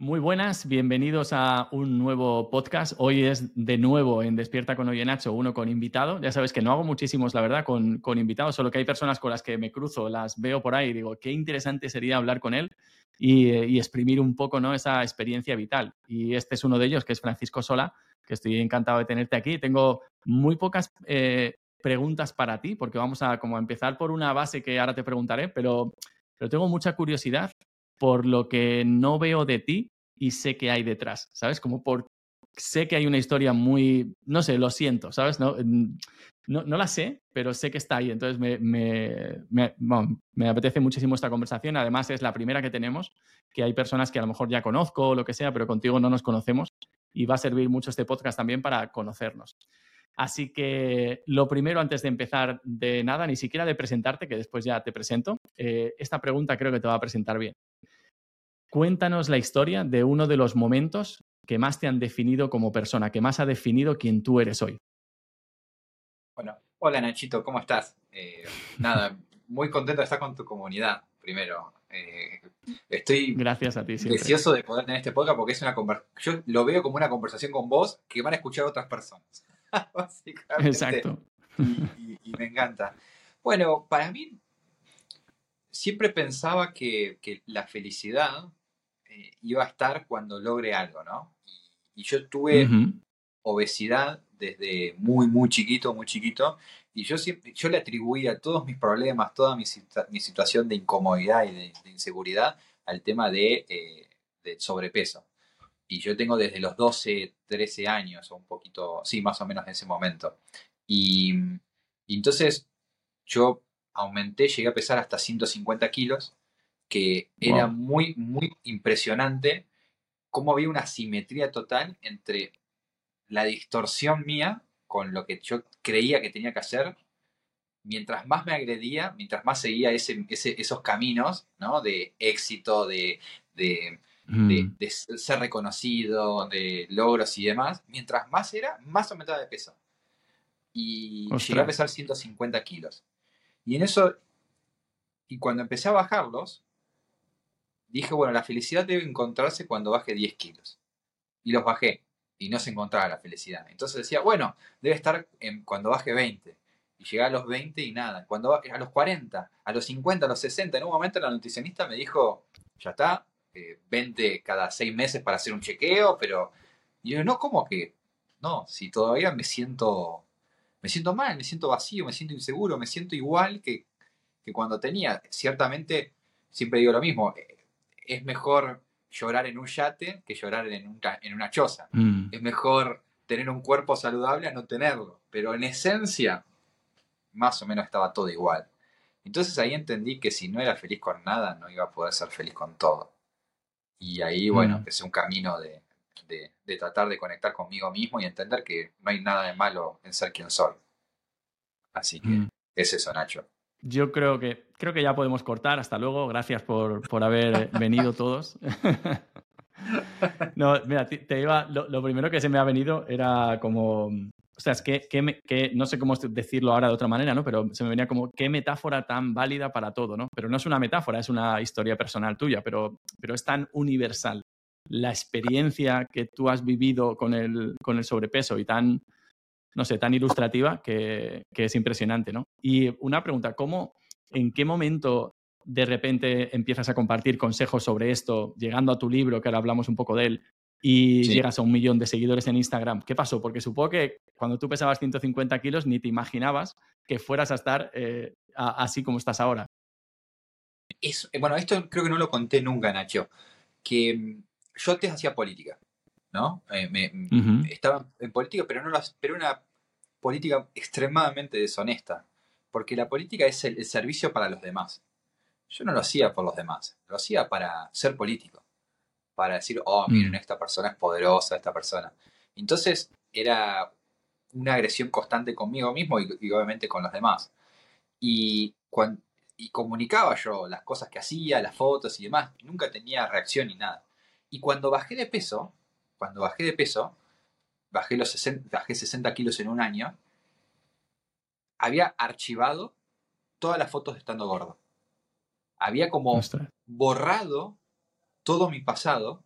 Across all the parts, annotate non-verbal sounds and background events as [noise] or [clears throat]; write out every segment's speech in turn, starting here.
Muy buenas, bienvenidos a un nuevo podcast. Hoy es de nuevo en Despierta con Oye Nacho, uno con invitado. Ya sabes que no hago muchísimos, la verdad, con, con, invitados, solo que hay personas con las que me cruzo, las veo por ahí y digo, qué interesante sería hablar con él y, exprimir un poco ¿no? esa experiencia vital. Y este es uno de ellos, que es Francisco Sola, que estoy encantado de tenerte aquí. Tengo muy pocas eh, preguntas para ti, porque vamos a como empezar por una base que ahora te preguntaré, pero, pero tengo mucha curiosidad por lo que no veo de ti y sé que hay detrás, ¿sabes? Como por sé que hay una historia muy, no sé, lo siento, ¿sabes? No, la sé, pero sé que está ahí. Entonces me, apetece muchísimo esta conversación. Además es la primera que tenemos, que hay personas que a lo mejor ya conozco o lo que sea, pero contigo no nos conocemos y va a servir mucho este podcast también para conocernos. Así que lo primero, antes de empezar de nada, ni siquiera de presentarte, que después ya te presento, eh, esta pregunta creo que te va a presentar bien. Cuéntanos la historia de uno de los momentos que más te han definido como persona, que más ha definido quién tú eres hoy. Bueno, hola Nachito, ¿cómo estás? Eh, nada, muy contento de estar con tu comunidad, primero. Eh, estoy Gracias a ti, deseoso de poder tener este podcast porque es una yo lo veo como una conversación con vos que van a escuchar otras personas. [laughs] Básicamente. Exacto. Y, y, me encanta. Bueno, para mí siempre pensaba que, que la felicidad eh, iba a estar cuando logre algo, ¿no? Y, y yo tuve obesidad desde muy, muy chiquito, muy chiquito, y yo, siempre, yo le atribuía todos mis problemas, toda mi, mi situación de incomodidad y de, de, inseguridad al tema de, eh, de sobrepeso. Y yo tengo desde los 12, 13 años, o un poquito, sí, más o menos en ese momento. Y, y entonces yo aumenté, llegué a pesar hasta 150 kilos, que era wow. muy, muy impresionante cómo había una simetría total entre la distorsión mía con lo que yo creía que tenía que hacer. Mientras más me agredía, mientras más seguía ese, ese, esos caminos ¿no? de éxito, de, de, mm. de, de, ser reconocido, de logros y demás, mientras más era, más aumentaba de peso. Y Ostras. llegué a pesar 150 kilos. Y en eso, y cuando empecé a bajarlos, dije, bueno, la felicidad debe encontrarse cuando baje 10 kilos. Y los bajé y no se encontraba la felicidad. Entonces decía, bueno, debe estar en, cuando baje 20. Y llegué a los 20 y nada. Cuando a los 40, a los 50, a los 60, en un momento la nutricionista me dijo, ya está, eh, 20 cada 6 meses para hacer un chequeo, pero... Y yo, no, ¿cómo que? No, si todavía me siento, me siento mal, me siento vacío, me siento inseguro, me siento igual que, que cuando tenía. Ciertamente, siempre digo lo mismo, es mejor llorar en un yate que llorar en, un, en una choza. Mm. Es mejor tener un cuerpo saludable a no tenerlo. Pero en esencia, más o menos estaba todo igual. Entonces ahí entendí que si no era feliz con nada, no iba a poder ser feliz con todo. Y ahí, bueno, mm. empecé un camino de, de, de, tratar de conectar conmigo mismo y entender que no hay nada de malo en ser quien soy. Así que mm. es eso, Nacho. Yo creo que, creo que ya podemos cortar. Hasta luego. Gracias por, por haber venido todos. [laughs] no, mira, te iba, lo, lo, primero que se me ha venido era como, o sea, es que, que, que, no sé cómo decirlo ahora de otra manera, ¿no? Pero se me venía como, qué metáfora tan válida para todo, ¿no? Pero no es una metáfora, es una historia personal tuya, pero, pero es tan universal. La experiencia que tú has vivido con el, con el sobrepeso y tan, no sé, tan ilustrativa que, que, es impresionante, ¿no? Y una pregunta, ¿cómo, en qué momento de repente empiezas a compartir consejos sobre esto, llegando a tu libro, que ahora hablamos un poco de él, y sí. llegas a un millón de seguidores en Instagram? ¿Qué pasó? Porque supongo que cuando tú pesabas 150 kilos ni te imaginabas que fueras a estar eh, a, así como estás ahora. Es, bueno, esto creo que no lo conté nunca, Nacho, que mm, yo antes hacía política. ¿No? Eh, me, uh -huh. Estaba en política, pero, no las, pero una política extremadamente deshonesta, porque la política es el, el, servicio para los demás. Yo no lo hacía por los demás, lo hacía para ser político, para decir, oh, miren, esta persona es poderosa, esta persona. Entonces era una agresión constante conmigo mismo y, y obviamente con los demás. Y, cuando, y comunicaba yo las cosas que hacía, las fotos y demás, nunca tenía reacción ni nada. Y cuando bajé de peso, cuando bajé de peso, bajé, los 60, bajé 60 kilos en un año, había archivado todas las fotos de estando gordo. Había como Ostras. borrado todo mi pasado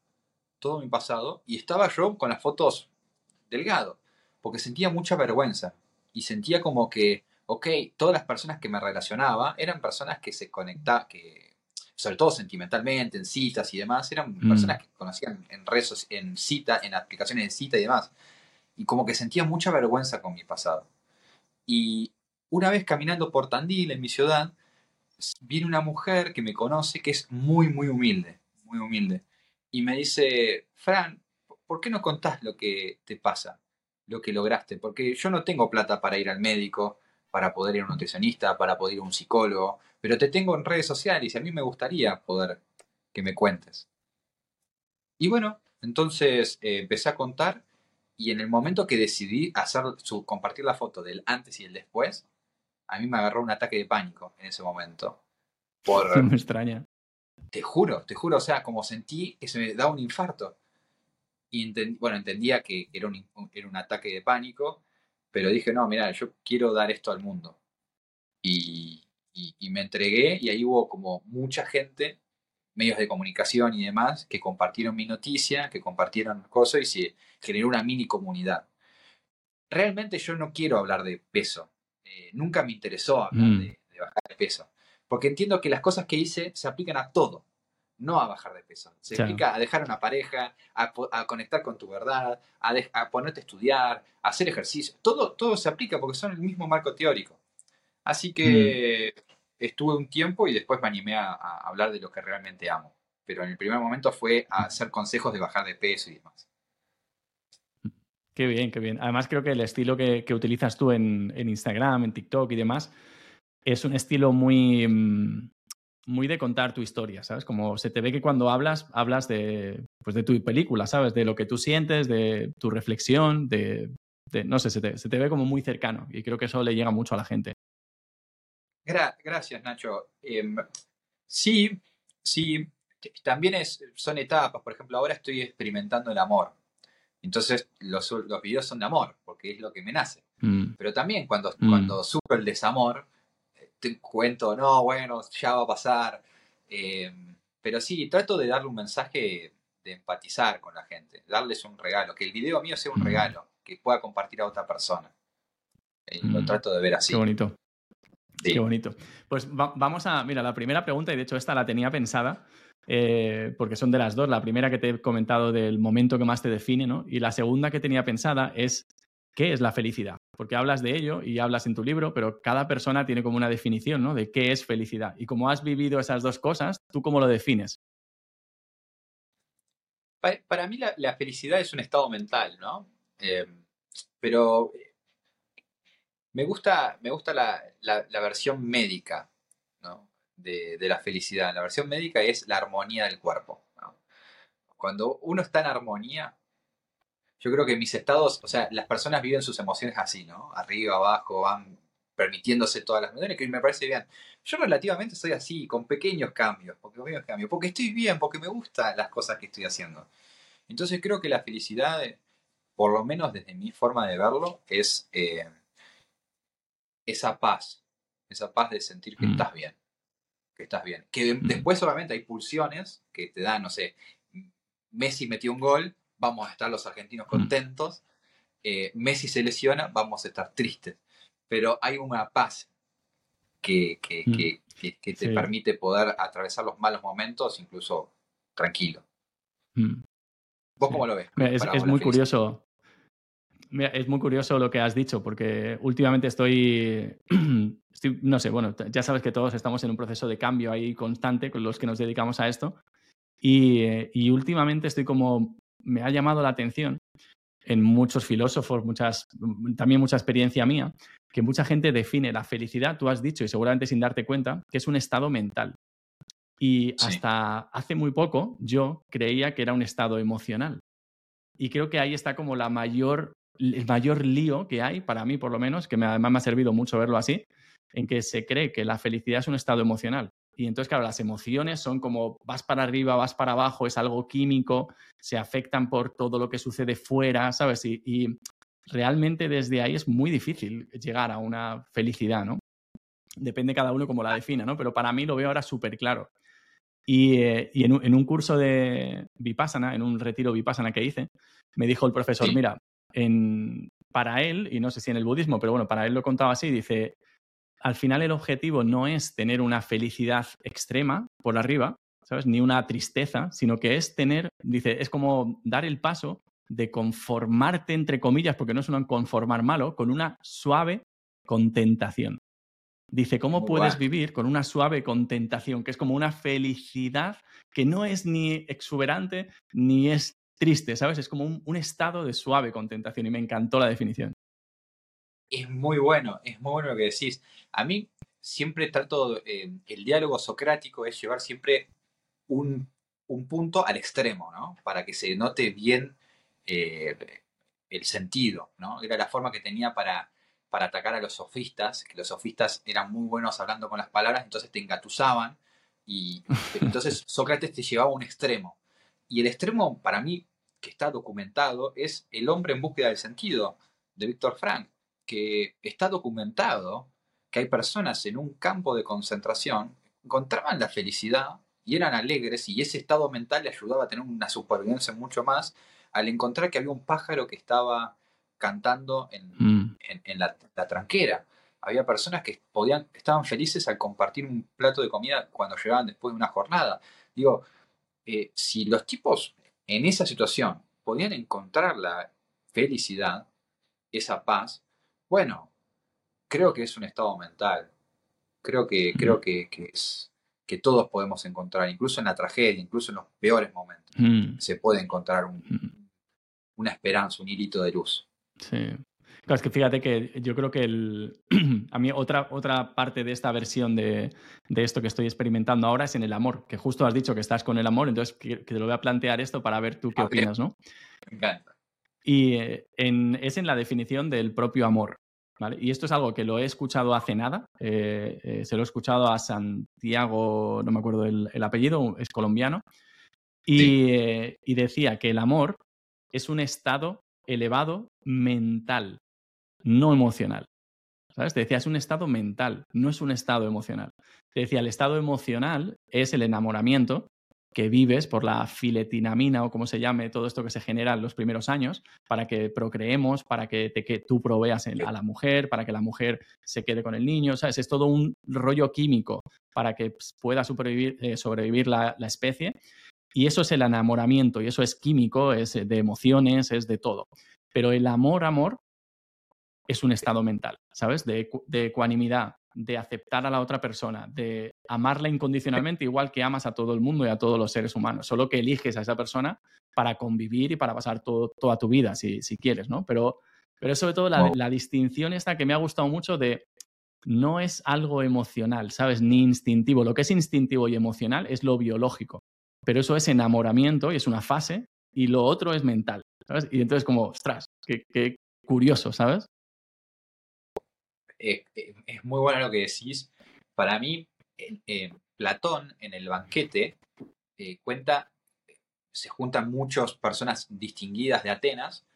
todo mi pasado y estaba yo con las fotos delgado, porque sentía mucha vergüenza y sentía como que, ok, todas las personas que me relacionaba eran personas que se conectaban, que sobre todo sentimentalmente, en citas y demás, eran Mm. personas que conocían en redes, en cita, en aplicaciones de cita y demás. Y como que sentía mucha vergüenza con mi pasado. Y una vez caminando por Tandil, en mi ciudad, viene una mujer que me conoce que es muy, muy humilde, muy humilde. Y me dice, Fran, ¿por qué no contás lo que te pasa, lo que lograste? Porque yo no tengo plata para ir al médico, para poder ir a un nutricionista, para poder ir a un psicólogo, pero te tengo en redes sociales y a mí me gustaría poder que me cuentes. Y bueno, entonces eh, empecé a contar y en el momento que decidí hacer su, compartir la foto del antes y el después, a mí me agarró un ataque de pánico en ese momento. Por, [laughs] me extraña. te juro, te juro, o sea, como sentí que se me daba un infarto. Y bueno, entendía que era un, in- era un ataque de pánico, pero dije, no, mira, yo quiero dar esto al mundo. Y, y- y me entregué y ahí hubo como mucha gente, medios de comunicación y demás, que compartieron mi noticia, que compartieron cosas y se generó una mini comunidad. Realmente yo no quiero hablar de peso. Eh, nunca me interesó hablar Mm. de, de bajar de peso. Porque entiendo que las cosas que hice se aplican a todo, no a bajar de peso. Se Claro. aplica a dejar una pareja, a, conectar con tu verdad, a, de- a ponerte a estudiar, a hacer ejercicio. Todo, todo se aplica porque son el mismo marco teórico. Así que estuve un tiempo y después me animé a, a hablar de lo que realmente amo. Pero en el primer momento fue a hacer consejos de bajar de peso y demás. Qué bien, qué bien. Además, creo que el estilo que, que utilizas tú en, en Instagram, en TikTok y demás, es un estilo muy, mm, muy de contar tu historia, ¿sabes? Como se te ve que cuando hablas, hablas de, pues de tu película, ¿sabes? De lo que tú sientes, de tu reflexión, de, de- no sé, se te, se te ve como muy cercano y creo que eso le llega mucho a la gente. Gra- gracias, Nacho. Em, sí, sí, también es, son etapas. Por ejemplo, ahora estoy experimentando el amor. Entonces, los, los videos son de amor, porque es lo que me nace. Mm, Pero también cuando, Mm. cuando sufro el desamor, eh, te cuento, no, bueno, ya va a pasar. Em, pero sí, trato de darle un mensaje de empatizar con la gente, darles un regalo, que el video mío sea un Mm. regalo, que pueda compartir a otra persona. Eh, Lo Mm. trato de ver así. Qué bonito. Sí. Qué bonito. Pues va- vamos a, mira, la primera pregunta, y de hecho esta la tenía pensada, eh, porque son de las dos. La primera que te he comentado del momento que más te define, ¿no? Y la segunda que tenía pensada es, ¿qué es la felicidad? Porque hablas de ello y hablas en tu libro, pero cada persona tiene como una definición, ¿no? De qué es felicidad. Y como has vivido esas dos cosas, ¿tú cómo lo defines? Pa- Para mí la, felicidad es un estado mental, ¿no? Eh, pero eh, me gusta, me gusta la, la- versión médica, ¿no? De, de la felicidad. La versión médica es la armonía del cuerpo. Cuando uno está en armonía, yo creo que mis estados, o sea, las personas viven sus emociones así, ¿no? Arriba, abajo, van permitiéndose todas las emociones, que me parece bien. Yo relativamente soy así, con pequeños cambios, porque pequeños cambios, porque estoy bien, porque me gustan las cosas que estoy haciendo. Entonces creo que la felicidad, por lo menos desde mi forma de verlo, es eh, esa paz, esa paz de sentir que Mm. estás bien, que estás bien. Que Mm. después obviamente hay pulsiones que te dan, no sé, Messi metió un gol, vamos a estar los argentinos Mm. contentos, eh, Messi se lesiona, vamos a estar tristes, pero hay una paz que, que, Mm. que- que- que te Sí. permite poder atravesar los malos momentos incluso tranquilo. Mm. ¿Vos Sí. cómo lo ves? Mira, Es, muy curioso. Mira, es muy curioso lo que has dicho, porque últimamente estoy, [clears throat] estoy, no sé, bueno, ya sabes que todos estamos en un proceso de cambio ahí constante con los que nos dedicamos a esto. Y, eh, y últimamente estoy como, me ha llamado la atención en muchos filósofos, muchas, también mucha experiencia mía, que mucha gente define la felicidad, tú has dicho, y seguramente sin darte cuenta, que es un estado mental. Y Sí. hasta hace muy poco yo creía que era un estado emocional. Y creo que ahí está como la mayor, el mayor lío que hay, para mí por lo menos, que me, además me ha servido mucho verlo así, en que se cree que la felicidad es un estado emocional. Y entonces, claro, las emociones son como vas para arriba, vas para abajo, es algo químico, se afectan por todo lo que sucede fuera, ¿sabes? Y, y realmente desde ahí es muy difícil llegar a una felicidad, ¿no? Depende cada uno cómo la defina, ¿no? Pero para mí lo veo ahora súper claro. Y, eh, en, un, curso de Vipassana, en un retiro Vipassana que hice, me dijo el profesor, mira, en, para él, y no sé si en el budismo, pero bueno, para él lo contaba así, dice, al final el objetivo no es tener una felicidad extrema por arriba, ¿sabes? Ni una tristeza, sino que es tener, dice, es como dar el paso de conformarte, entre comillas, porque no es un conformar malo, con una suave contentación. Dice, ¿cómo puedes vivir con una suave contentación, que es como una felicidad que no es ni exuberante ni es triste, ¿sabes? Es como un, estado de suave contentación y me encantó la definición. Es muy bueno, es muy bueno lo que decís. A mí siempre trato, eh, el diálogo socrático es llevar siempre un, punto al extremo, ¿no? Para que se note bien eh, el sentido, ¿no? Era la forma que tenía para para atacar a los sofistas, que los sofistas eran muy buenos hablando con las palabras, entonces te engatusaban y [laughs] entonces Sócrates te llevaba a un extremo. Y el extremo, para mí, que está documentado, es El hombre en búsqueda del sentido, de Víctor Frank, que está documentado que hay personas en un campo de concentración encontraban la felicidad y eran alegres y ese estado mental le ayudaba a tener una supervivencia mucho más al encontrar que había un pájaro que estaba cantando en, mm. la, tranquera. Había personas que podían, estaban felices al compartir un plato de comida cuando llegaban después de una jornada. Digo, eh, si los tipos en esa situación podían encontrar la felicidad, esa paz, bueno, creo que es un estado mental. Creo que, mm. creo que, es que todos podemos encontrar, incluso en la tragedia, incluso en los peores momentos, mm. se puede encontrar una esperanza, un hilito de luz. Sí. Claro, es que fíjate que yo creo que el, [clears throat] a mí otra, otra parte de esta versión de, esto que estoy experimentando ahora es en el amor, que justo has dicho que estás con el amor, entonces que, te lo voy a plantear esto para ver tú qué opinas, ¿no? Me encanta. Y eh, es en la definición del propio amor. ¿vale? Y esto es algo que lo he escuchado hace nada, eh, eh, se lo he escuchado a Santiago, no me acuerdo el, apellido, es colombiano, y, y decía que el amor es un estado elevado mental, no emocional. ¿Sabes? Te decía, es un estado mental, no es un estado emocional. Te decía, el estado emocional es el enamoramiento que vives por la filetinamina o como se llame, todo esto que se genera en los primeros años, para que procreemos, para que, te, que tú proveas a la mujer, para que la mujer se quede con el niño, ¿sabes? Es todo un rollo químico para que pueda sobrevivir, eh, sobrevivir la, la, especie. Y eso es el enamoramiento, y eso es químico, es de emociones, es de todo. Pero el amor, amor, es un estado mental, ¿sabes? De, ecuanimidad, de aceptar a la otra persona, de amarla incondicionalmente, igual que amas a todo el mundo y a todos los seres humanos. Solo que eliges a esa persona para convivir y para pasar toda tu vida, si, quieres, ¿no? Pero, pero sobre todo la, la distinción esta que me ha gustado mucho de no es algo emocional, ¿sabes? Ni instintivo. Lo que es instintivo y emocional es lo biológico pero eso es enamoramiento y es una fase y lo otro es mental, ¿sabes? Y entonces como, ostras, qué, curioso, ¿sabes? Eh, eh, es muy bueno lo que decís. Para mí, Platón en el banquete eh, cuenta, se juntan muchas personas distinguidas de Atenas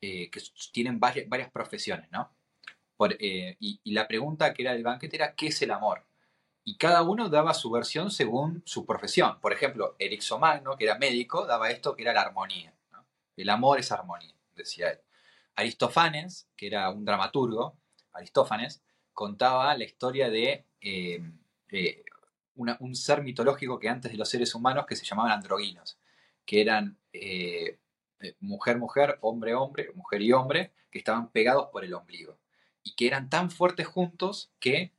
que tienen varias, profesiones, ¿no? y, la pregunta que era del banquete era, ¿qué es el amor? y cada uno daba su versión según su profesión. Por ejemplo, Erixomagno, que era médico, daba esto que era la armonía. El amor es armonía, decía él. Aristófanes, que era un dramaturgo, Aristófanes, contaba la historia de eh, eh, un ser mitológico que antes de los seres humanos que se llamaban androginos, que eran eh, mujer, mujer, hombre, hombre, mujer y hombre, que estaban pegados por el ombligo y que eran tan fuertes juntos que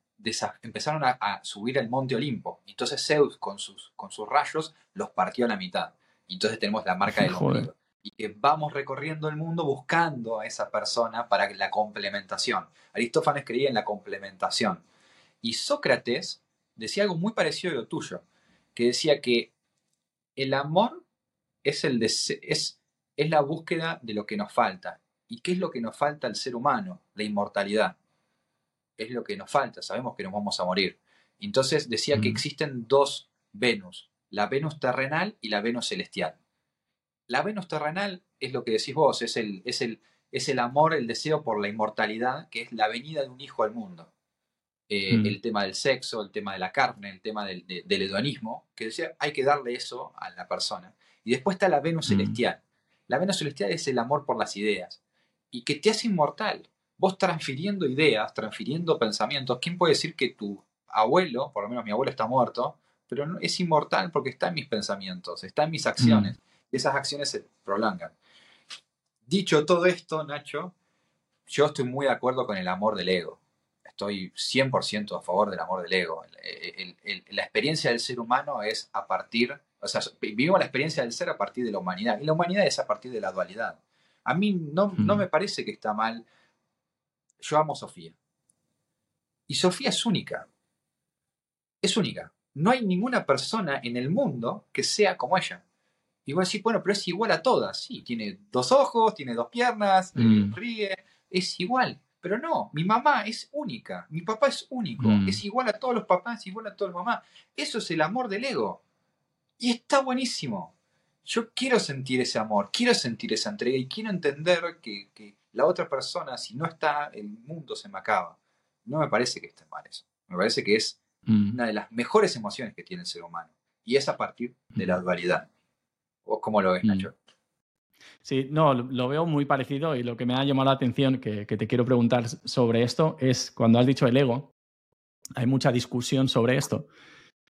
empezaron a, subir al monte Olimpo. Entonces Zeus con sus, con sus rayos los partió a la mitad. Y entonces tenemos la marca del ombligo. Y que vamos recorriendo el mundo buscando a esa persona para la complementación. Aristófanes creía en la complementación. Y Sócrates decía algo muy parecido a lo tuyo, que decía que el amor es, el es, es la búsqueda de lo que nos falta. ¿Y qué es lo que nos falta al ser humano? La inmortalidad es lo que nos falta, sabemos que nos vamos a morir. Entonces decía que existen dos Venus, la Venus terrenal y la Venus celestial. La Venus terrenal es lo que decís vos, es el, es el, es el amor, el deseo por la inmortalidad, que es la venida de un hijo al mundo. eh, el tema del sexo, el tema de la carne, el tema del, hedonismo, que decía, hay que darle eso a la persona. Y después está la Venus celestial. La Venus celestial es el amor por las ideas y que te hace inmortal. Vos transfiriendo ideas, transfiriendo pensamientos, ¿quién puede decir que tu abuelo, por lo menos mi abuelo está muerto, pero es inmortal porque está en mis pensamientos, está en mis acciones, y esas acciones se prolongan. Dicho todo esto, Nacho, yo estoy muy de acuerdo con el amor del ego. Estoy 100% a favor del amor del ego. la experiencia del ser humano es a partir, o sea, vivimos la experiencia del ser a partir de la humanidad, y la humanidad es a partir de la dualidad. A mí no, no me parece que está mal. Yo amo a Sofía. Y Sofía es única. Es única. No hay ninguna persona en el mundo que sea como ella. Y vos decís, bueno, pero es igual a todas. Sí, tiene dos ojos, tiene dos piernas, mm. ríe, es igual. Pero no, mi mamá es única, mi papá es único, mm. es igual a todos los papás, es igual a todas las mamás. Eso es el amor del ego. Y está buenísimo. Yo quiero sentir ese amor, quiero sentir esa entrega y quiero entender que, la otra persona, si no está, el mundo se me acaba. No me parece que esté mal eso. Me parece que es mm. una de las mejores emociones que tiene el ser humano. Y es a partir de la dualidad. ¿Vos cómo lo ves, mm. Nacho? Sí, no, lo veo muy parecido y lo que me ha llamado la atención, que, te quiero preguntar sobre esto, es cuando has dicho el ego, hay mucha discusión sobre esto.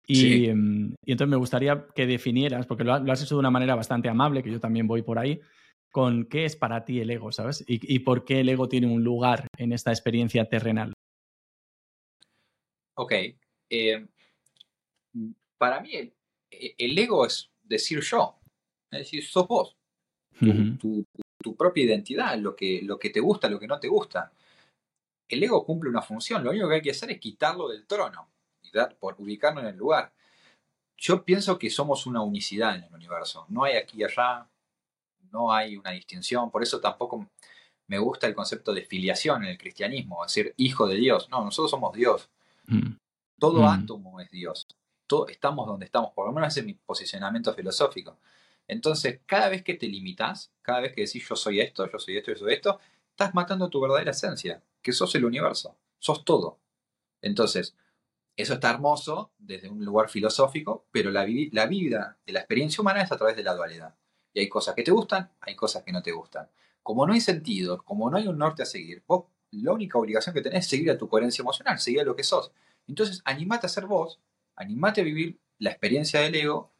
Y, em, entonces me gustaría que definieras, porque lo, has hecho de una manera bastante amable, que yo también voy por ahí, con qué es para ti el ego, ¿sabes? Y, por qué el ego tiene un lugar en esta experiencia terrenal. Ok. Eh, para mí el ego es decir yo. Es decir, sos vos. Tu, propia identidad, lo que, lo que te gusta, lo que no te gusta. El ego cumple una función, lo único que hay que hacer es quitarlo del trono y dar, por ubicarlo en el lugar. Yo pienso que somos una unicidad en el universo. No hay aquí y allá, no hay una distinción. Por eso tampoco me gusta el concepto de filiación en el cristianismo, es decir, hijo de Dios. No, nosotros somos Dios. Mm. Todo mm. átomo es Dios. Todo, estamos donde estamos, por lo menos ese es mi posicionamiento filosófico. Entonces, cada vez que te limitas, cada vez que decís yo soy esto, yo soy esto, yo soy esto, estás matando tu verdadera esencia, que sos el universo, sos todo. Entonces, eso está hermoso desde un lugar filosófico, pero la, la vida de la experiencia humana es a través de la dualidad. Y hay cosas que te gustan, hay cosas que no te gustan. Como no hay sentido, como no hay un norte a seguir, vos la única obligación que tenés es seguir a tu coherencia emocional, seguir a lo que sos. Entonces, animate a ser vos, animate a vivir la experiencia del ego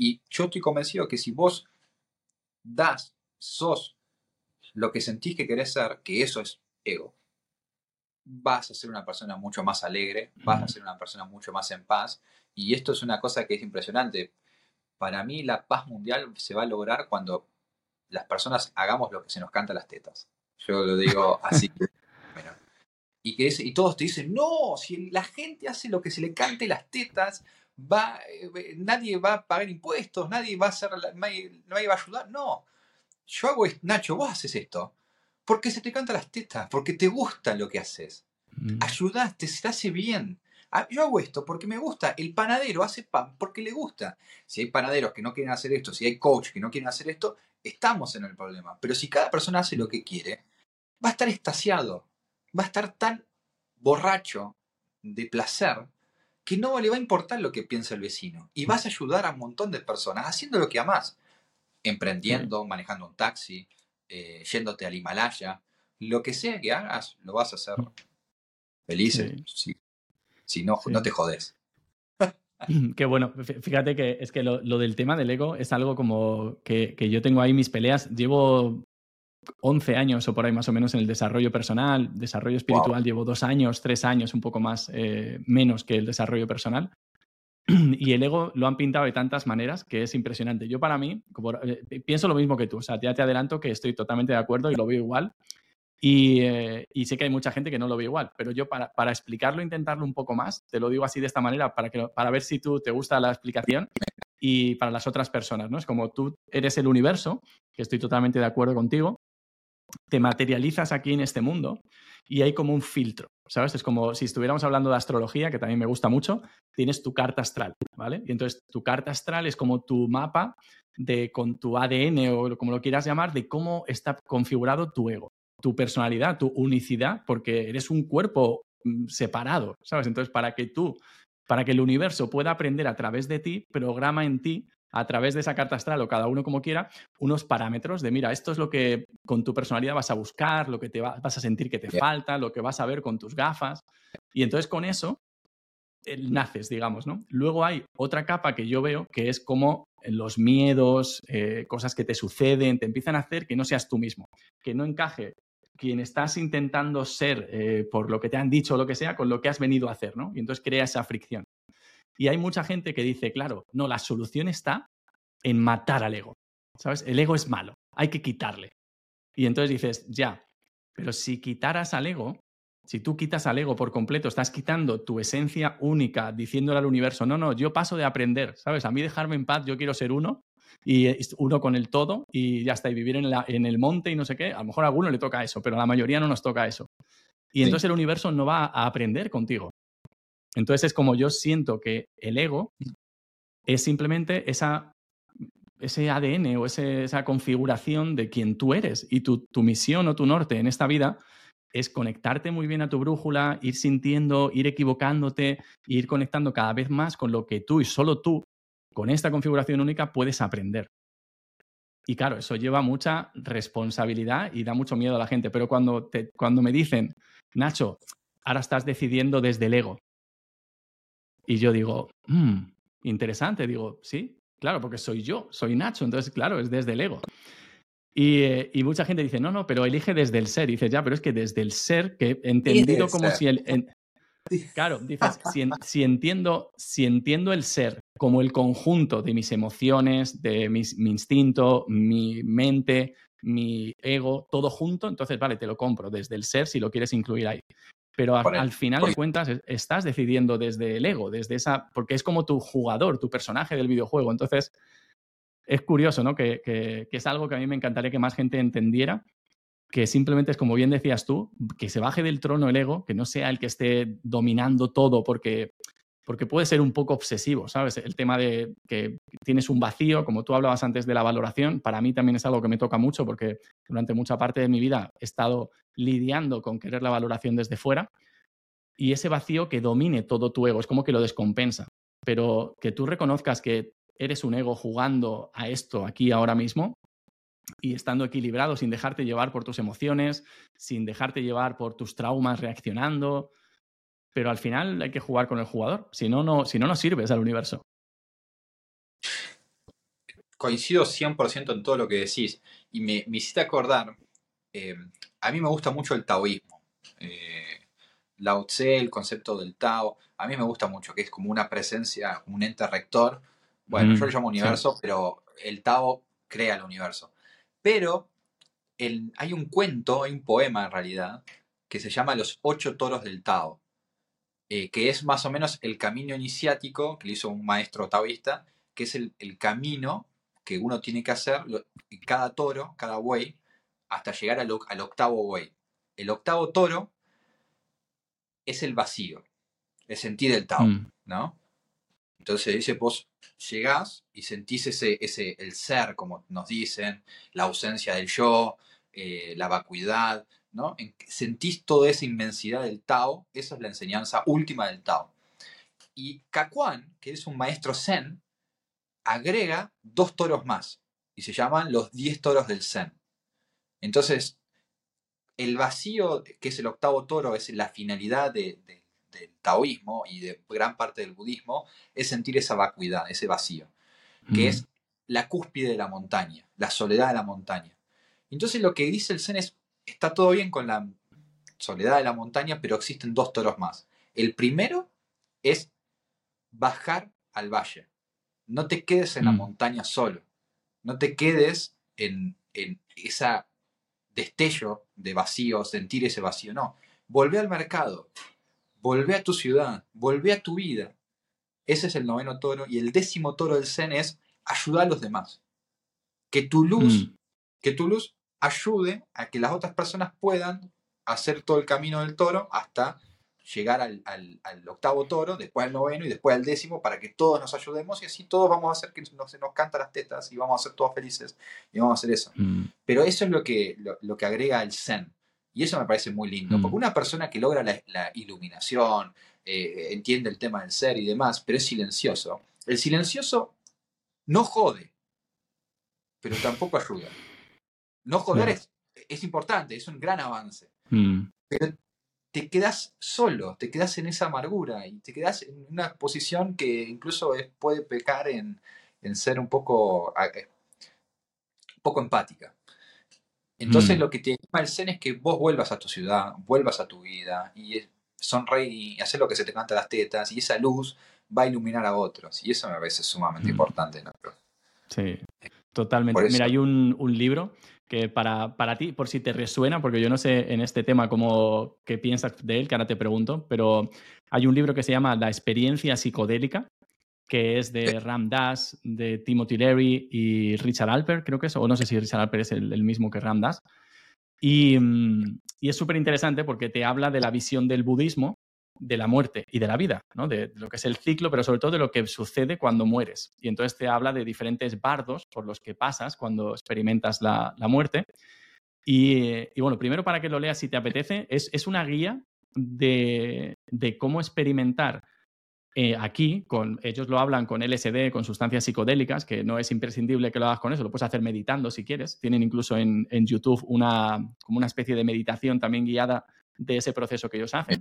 y yo estoy convencido que si vos das, sos lo que sentís que querés ser, que eso es ego, vas a ser una persona mucho más alegre, vas a ser una persona mucho más en paz. Y esto es una cosa que es impresionante. Para mí la paz mundial se va a lograr cuando las personas hagamos lo que se nos canta las tetas. Yo lo digo [laughs] así. y, que y todos te dicen, no, si la gente hace lo que se le cante las tetas, va, eh, nadie va a pagar impuestos, nadie va a hacer, nadie, va a ayudar. No, yo hago esto, Nacho, vos haces esto porque se te canta las tetas, porque te gusta lo que haces. Mm. Ayudaste, se te hace bien. Ah, yo hago esto porque me gusta. El panadero hace pan porque le gusta. Si hay panaderos que no quieren hacer esto, si hay coach que no quieren hacer esto, estamos en el problema. Pero si cada persona hace lo que quiere, va a estar estasiado, va a estar tan borracho de placer que no le va a importar lo que piensa el vecino. Y vas a ayudar a un montón de personas haciendo lo que amas. Emprendiendo, manejando un taxi, eh, yéndote al Himalaya. Lo que sea que hagas, lo vas a hacer feliz. Si, no, no te jodes. [laughs] Qué bueno. Fíjate que es que lo, del tema del ego es algo como que, que, yo tengo ahí mis peleas. Llevo 11 años o por ahí más o menos en el desarrollo personal, desarrollo espiritual, llevo dos años, tres años, un poco más, eh, menos que el desarrollo personal. [clears throat] Y el ego lo han pintado de tantas maneras que es impresionante. Yo para mí, como, eh, pienso lo mismo que tú, o sea, ya te adelanto que estoy totalmente de acuerdo y lo veo igual. Y, eh, y sé que hay mucha gente que no lo ve igual, pero yo para, para, explicarlo, intentarlo un poco más, te lo digo así de esta manera para, que, para ver si tú te gusta la explicación y para las otras personas, ¿no? Es como tú eres el universo, que estoy totalmente de acuerdo contigo, te materializas aquí en este mundo y hay como un filtro, ¿sabes? Es como si estuviéramos hablando de astrología, que también me gusta mucho, tienes tu carta astral, ¿vale? Y entonces tu carta astral es como tu mapa de con tu ADN o como lo quieras llamar, de cómo está configurado tu ego, tu personalidad, tu unicidad, porque eres un cuerpo mm, separado, ¿sabes? Entonces, para que tú, para que el universo pueda aprender a través de ti, programa en ti a través de esa carta astral o cada uno como quiera, unos parámetros de, mira, esto es lo que con tu personalidad vas a buscar, lo que te vas a sentir que te falta, lo que vas a ver con tus gafas. Y entonces con eso naces, digamos, ¿no? Luego hay otra capa que yo veo que es como los miedos, eh, cosas que te suceden, te empiezan a hacer que no seas tú mismo, que no encaje quien estás intentando ser eh, por lo que te han dicho o lo que sea con lo que has venido a hacer, ¿no? Y entonces crea esa fricción. Y hay mucha gente que dice, claro, no, la solución está en matar al ego. ¿Sabes? El ego es malo, hay que quitarle. Y entonces dices, ya, pero si quitaras al ego, si tú quitas al ego por completo, estás quitando tu esencia única, diciéndole al universo, no, no, yo paso de aprender, ¿sabes? A mí dejarme en paz, yo quiero ser uno, y uno con el todo, y ya está, y vivir en, la, en el monte y no sé qué. A lo mejor a alguno le toca eso, pero a la mayoría no nos toca eso. Y entonces el universo no va a aprender contigo. Entonces es como yo siento que el ego es simplemente esa, ese ADN o esa configuración de quien tú eres y tu, misión o tu norte en esta vida es conectarte muy bien a tu brújula, ir sintiendo, ir equivocándote, ir conectando cada vez más con lo que tú y solo tú, con esta configuración única, puedes aprender. Y claro, eso lleva mucha responsabilidad y da mucho miedo a la gente. Pero cuando, te, cuando me dicen, Nacho, ahora estás decidiendo desde el ego, y yo digo, mmm, interesante, digo, sí, claro, porque soy yo, soy Nacho, entonces, claro, es desde el ego. Y, eh, mucha gente dice, no, no, pero elige desde el ser. Y dices, ya, pero es que desde el ser, que he entendido como si el... [laughs] claro, dices, si, entiendo, si entiendo el ser como el conjunto de mis emociones, de mi instinto, mi mente, mi ego, todo junto, entonces, vale, te lo compro desde el ser si lo quieres incluir ahí. Pero al, final de cuentas estás decidiendo desde el ego, desde esa, porque es como tu jugador, tu personaje del videojuego. Entonces, es curioso, ¿no? Que, que, es algo que a mí me encantaría que más gente entendiera, que simplemente es como bien decías tú, que se baje del trono el ego, que no sea el que esté dominando todo, porque porque puede ser un poco obsesivo, ¿sabes? El tema de que tienes un vacío, como tú hablabas antes de la valoración, para mí también es algo que me toca mucho porque durante mucha parte de mi vida he estado lidiando con querer la valoración desde fuera y ese vacío que domine todo tu ego, es como que lo descompensa, pero que tú reconozcas que eres un ego jugando a esto aquí ahora mismo y estando equilibrado sin dejarte llevar por tus emociones, sin dejarte llevar por tus traumas reaccionando, pero al final hay que jugar con el jugador, si no, no, si no, no sirves al universo. Coincido 100% en todo lo que decís y me, me hiciste acordar, eh, a mí me gusta mucho el taoísmo. Eh, Lao Tse, el concepto del Tao, a mí me gusta mucho, que es como una presencia, un ente rector. Bueno, yo lo llamo universo, pero el Tao crea el universo. Pero hay un cuento, hay un poema en realidad, que se llama Los ocho toros del Tao. Eh, que es más o menos el camino iniciático que le hizo un maestro taoísta, que es el, camino que uno tiene que hacer, cada toro, cada buey, hasta llegar al, octavo buey. El octavo toro es el vacío, el sentir del Tao, mm. ¿no? Entonces dice, vos llegás y sentís ese, ese, el ser, como nos dicen, la ausencia del yo, eh, la vacuidad, ¿no? sentís toda esa inmensidad del Tao, esa es la enseñanza última del Tao. Y Kakuan, que es un maestro Zen, agrega dos toros más y se llaman los diez toros del Zen. Entonces, el vacío, que es el octavo toro, es la finalidad del taoísmo y de gran parte del budismo, es sentir esa vacuidad, ese vacío, que es la cúspide de la montaña, la soledad de la montaña. Entonces lo que dice el Zen es, está todo bien con la soledad de la montaña, pero existen dos toros más. El primero es bajar al valle. No te quedes en la mm. montaña solo. No te quedes en, en ese destello de vacío, sentir ese vacío. No. Volvé al mercado. Volvé a tu ciudad. Volvé a tu vida. Ese es el noveno toro. Y el décimo toro del Zen es ayudar a los demás. Que tu luz, mm. que tu luz ayude a que las otras personas puedan hacer todo el camino del toro hasta llegar al, octavo toro, después al noveno y después al décimo para que todos nos ayudemos y así todos vamos a hacer que se nos, canta las tetas y vamos a ser todos felices y vamos a hacer eso. Mm. Pero eso es lo que, lo, que agrega el Zen. Y eso me parece muy lindo, Mm. porque una persona que logra la, la iluminación, eh, entiende el tema del ser y demás, pero es silencioso, el silencioso no jode, pero tampoco ayuda. No joder es, es importante, es un gran avance, Mm. pero te quedas solo, te quedas en esa amargura y te quedas en una posición que incluso es- puede pecar en, en ser un poco, eh, poco empática. Entonces Mm. lo que te llama el Zen es que vos vuelvas a tu ciudad, vuelvas a tu vida y eh, sonreír y hacer lo que se te canta las tetas y esa luz va a iluminar a otros y eso me parece sumamente Mm. importante. ¿no? Sí, totalmente. Por eso- Mira, hay un, un libro que para, para ti, por si te resuena, porque yo no sé en este tema cómo qué piensas de él, que ahora te pregunto, pero hay un libro que se llama La experiencia psicodélica, que es de Ram Dass, de Timothy Leary y Richard Alper, creo que es, o no sé si Richard Alper es el, el mismo que Ram Dass. Y, mm, y es súper interesante porque te habla de la visión del budismo de la muerte y de la vida, ¿no? de, lo que es el ciclo, pero sobre todo de lo que sucede cuando mueres. Y entonces te habla de diferentes bardos por los que pasas cuando experimentas la, la muerte. Y, y bueno, primero para que lo leas si te apetece, es, es una guía de, de cómo experimentar eh, aquí, con, ellos lo hablan con LSD, con sustancias psicodélicas, que no es imprescindible que lo hagas con eso, lo puedes hacer meditando si quieres. Tienen incluso en, en YouTube una, como una especie de meditación también guiada de ese proceso que ellos hacen.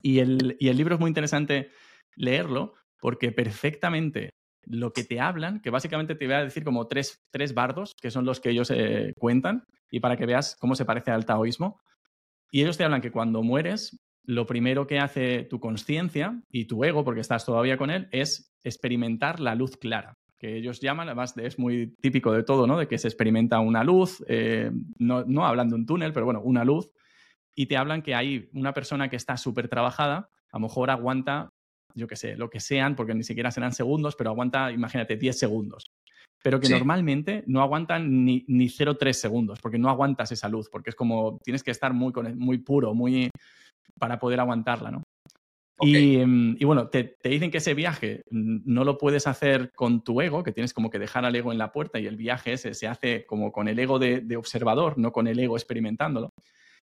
Y el, y el libro es muy interesante leerlo porque perfectamente lo que te hablan, que básicamente te voy a decir como tres, tres bardos, que son los que ellos eh, cuentan, y para que veas cómo se parece al taoísmo. Y ellos te hablan que cuando mueres, lo primero que hace tu conciencia y tu ego, porque estás todavía con él, es experimentar la luz clara, que ellos llaman, además de- es muy típico de todo, ¿no? De que se experimenta una luz, eh, no, no de un túnel, pero bueno, una luz, y te hablan que hay una persona que está súper trabajada, a lo mejor aguanta, yo qué sé, lo que sean, porque ni siquiera serán segundos, pero aguanta, imagínate, 10 segundos. Pero que Sí. normalmente no aguantan ni, ni 0,3 segundos, porque no aguantas esa luz, porque es como, tienes que estar muy, con- muy puro, muy para poder aguantarla, ¿no? Y, mm, y bueno, te, te dicen que ese viaje no lo puedes hacer con tu ego, que tienes como que dejar al ego en la puerta y el viaje ese se hace como con el ego de, de observador, no con el ego experimentándolo.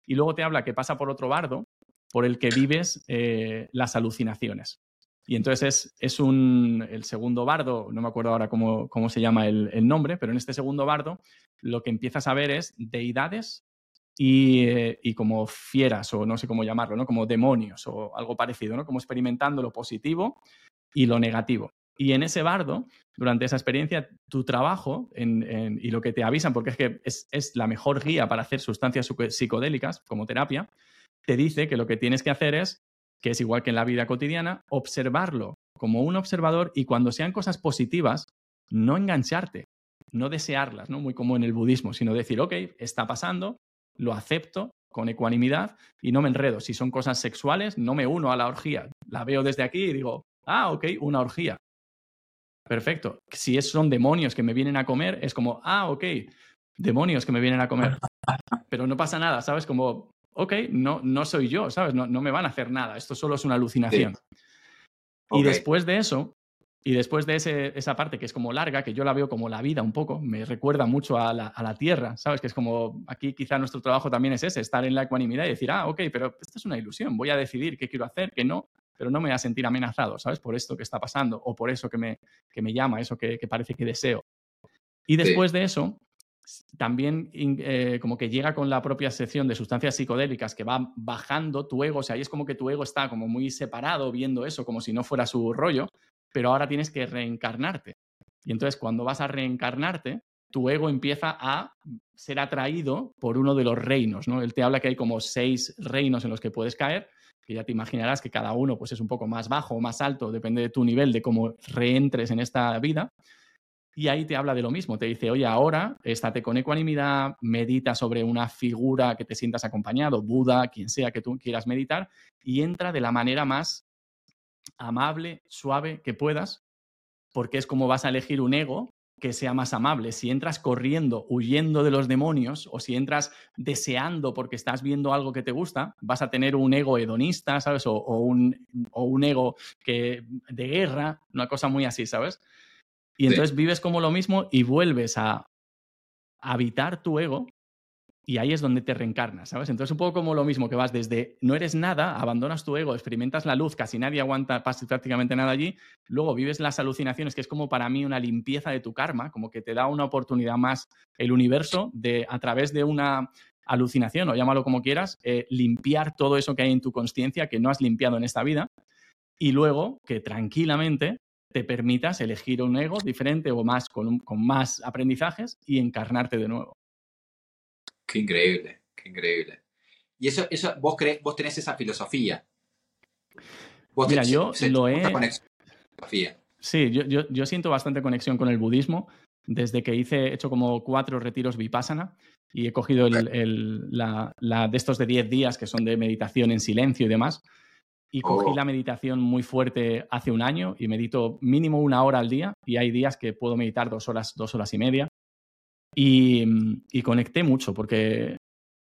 Y luego te habla que pasa por otro bardo por el que vives eh, las alucinaciones. Y entonces es, es un, el segundo bardo, no me acuerdo ahora cómo, cómo se llama el, el nombre, pero en este segundo bardo lo que empiezas a ver es deidades y, eh, y como fieras, o no sé cómo llamarlo, ¿no? Como demonios o algo parecido, ¿no? Como experimentando lo positivo y lo negativo. Y en ese bardo, durante esa experiencia, tu trabajo en- y lo que te avisan, porque es que es, es la mejor guía para hacer sustancias psico- psicodélicas como terapia, te dice que lo que tienes que hacer es, que es igual que en la vida cotidiana, observarlo como un observador y cuando sean cosas positivas, no engancharte, no desearlas, ¿no? Muy como en el budismo, sino decir, ok, está pasando, lo acepto con ecuanimidad y no me enredo. Si son cosas sexuales, no me uno a la orgía. La veo desde aquí y digo, ah, ok, una orgía. Perfecto. Si es- son demonios que me vienen a comer, es como, ah, ok, demonios que me vienen a comer. [laughs] Pero no pasa nada, ¿sabes? Como, ok, no, no soy yo, ¿sabes? No, no me van a hacer nada. Esto solo es una alucinación. Y después de eso, y después de ese- esa parte que es como larga, que yo la veo como la vida un poco, me recuerda mucho a la, a la tierra, ¿sabes? Que es como, aquí quizá nuestro trabajo también es ese, estar en la ecuanimidad y decir, ah, ok, pero esto es una ilusión, voy a decidir qué quiero hacer, qué no, pero no me voy a sentir amenazado, ¿sabes? Por esto que está pasando o por eso que me, que me llama, eso que, que parece que deseo. Y después de eso, también eh, como que llega con la propia sección de sustancias psicodélicas que va bajando tu ego, o sea, ahí es como que tu ego está como muy separado viendo eso como si no fuera su rollo, pero ahora tienes que reencarnarte. Y entonces cuando vas a reencarnarte, tu ego empieza a ser atraído por uno de los reinos, ¿no? Él te habla que hay como seis reinos en los que puedes caer, que ya te imaginarás que cada uno pues es un poco más bajo o más alto, depende de tu nivel, de cómo reentres en esta vida. Y ahí te habla de lo mismo, te dice, oye, ahora estate con ecuanimidad, medita sobre una figura que te sientas acompañado, Buda, quien sea que tú quieras meditar, y entra de la manera más amable, suave que puedas, porque es como vas a elegir un ego que sea más amable. Si entras corriendo, huyendo de los demonios, o si entras deseando porque estás viendo algo que te gusta, vas a tener un ego hedonista, ¿sabes? O, o un, o un ego que, de guerra, una cosa muy así, ¿sabes? Y Sí. entonces vives como lo mismo y vuelves a habitar tu ego y ahí es donde te reencarnas, ¿sabes? Entonces un poco como lo mismo que vas desde no eres nada, abandonas tu ego, experimentas la luz, casi nadie aguanta prácticamente nada allí, luego vives las alucinaciones, que es como para mí una limpieza de tu karma, como que te da una oportunidad más el universo de a través de una alucinación o llámalo como quieras, eh, limpiar todo eso que hay en tu conciencia que no has limpiado en esta vida y luego que tranquilamente te permitas elegir un ego diferente o más con, con más aprendizajes y encarnarte de nuevo. Qué increíble, qué increíble. Y eso, eso vos, crees, vos tenés esa filosofía. Mira, yo lo he... Sí, yo, yo, yo, siento bastante conexión con el budismo desde que hice, he hecho como cuatro retiros vipassana y he cogido el, la, la, de estos de 10 días que son de meditación en silencio y demás. Y cogí oh. la meditación muy fuerte hace un año y medito mínimo una hora al día y hay días que puedo meditar dos horas, dos horas y media. Y, conecté mucho porque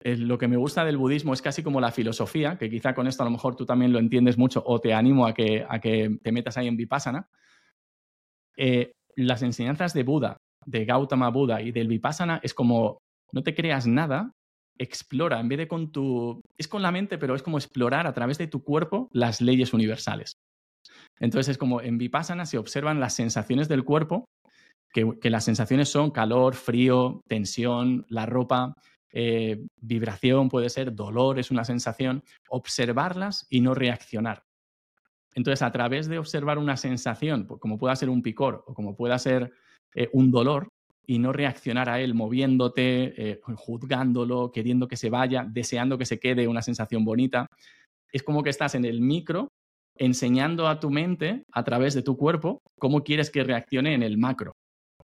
lo que me gusta del budismo es casi como la filosofía, que quizá con esto a lo mejor tú también lo entiendes mucho o te animo a que, a que te metas ahí en Vipassana. Eh, las enseñanzas de Buda, de Gautama Buda y del Vipassana es como no te creas nada, explora, en vez de con tu... Es con la mente, pero es como explorar a través de tu cuerpo las leyes universales. Entonces es como en Vipassana se observan las sensaciones del cuerpo que, las sensaciones son calor, frío, tensión, la ropa, eh, vibración, puede ser dolor, es una sensación, observarlas y no reaccionar. Entonces, a través de observar una sensación, como pueda ser un picor o como pueda ser eh, un dolor, y no reaccionar a él moviéndote, eh, juzgándolo, queriendo que se vaya, deseando que se quede una sensación bonita, es como que estás en el micro enseñando a tu mente a través de tu cuerpo cómo quieres que reaccione en el macro.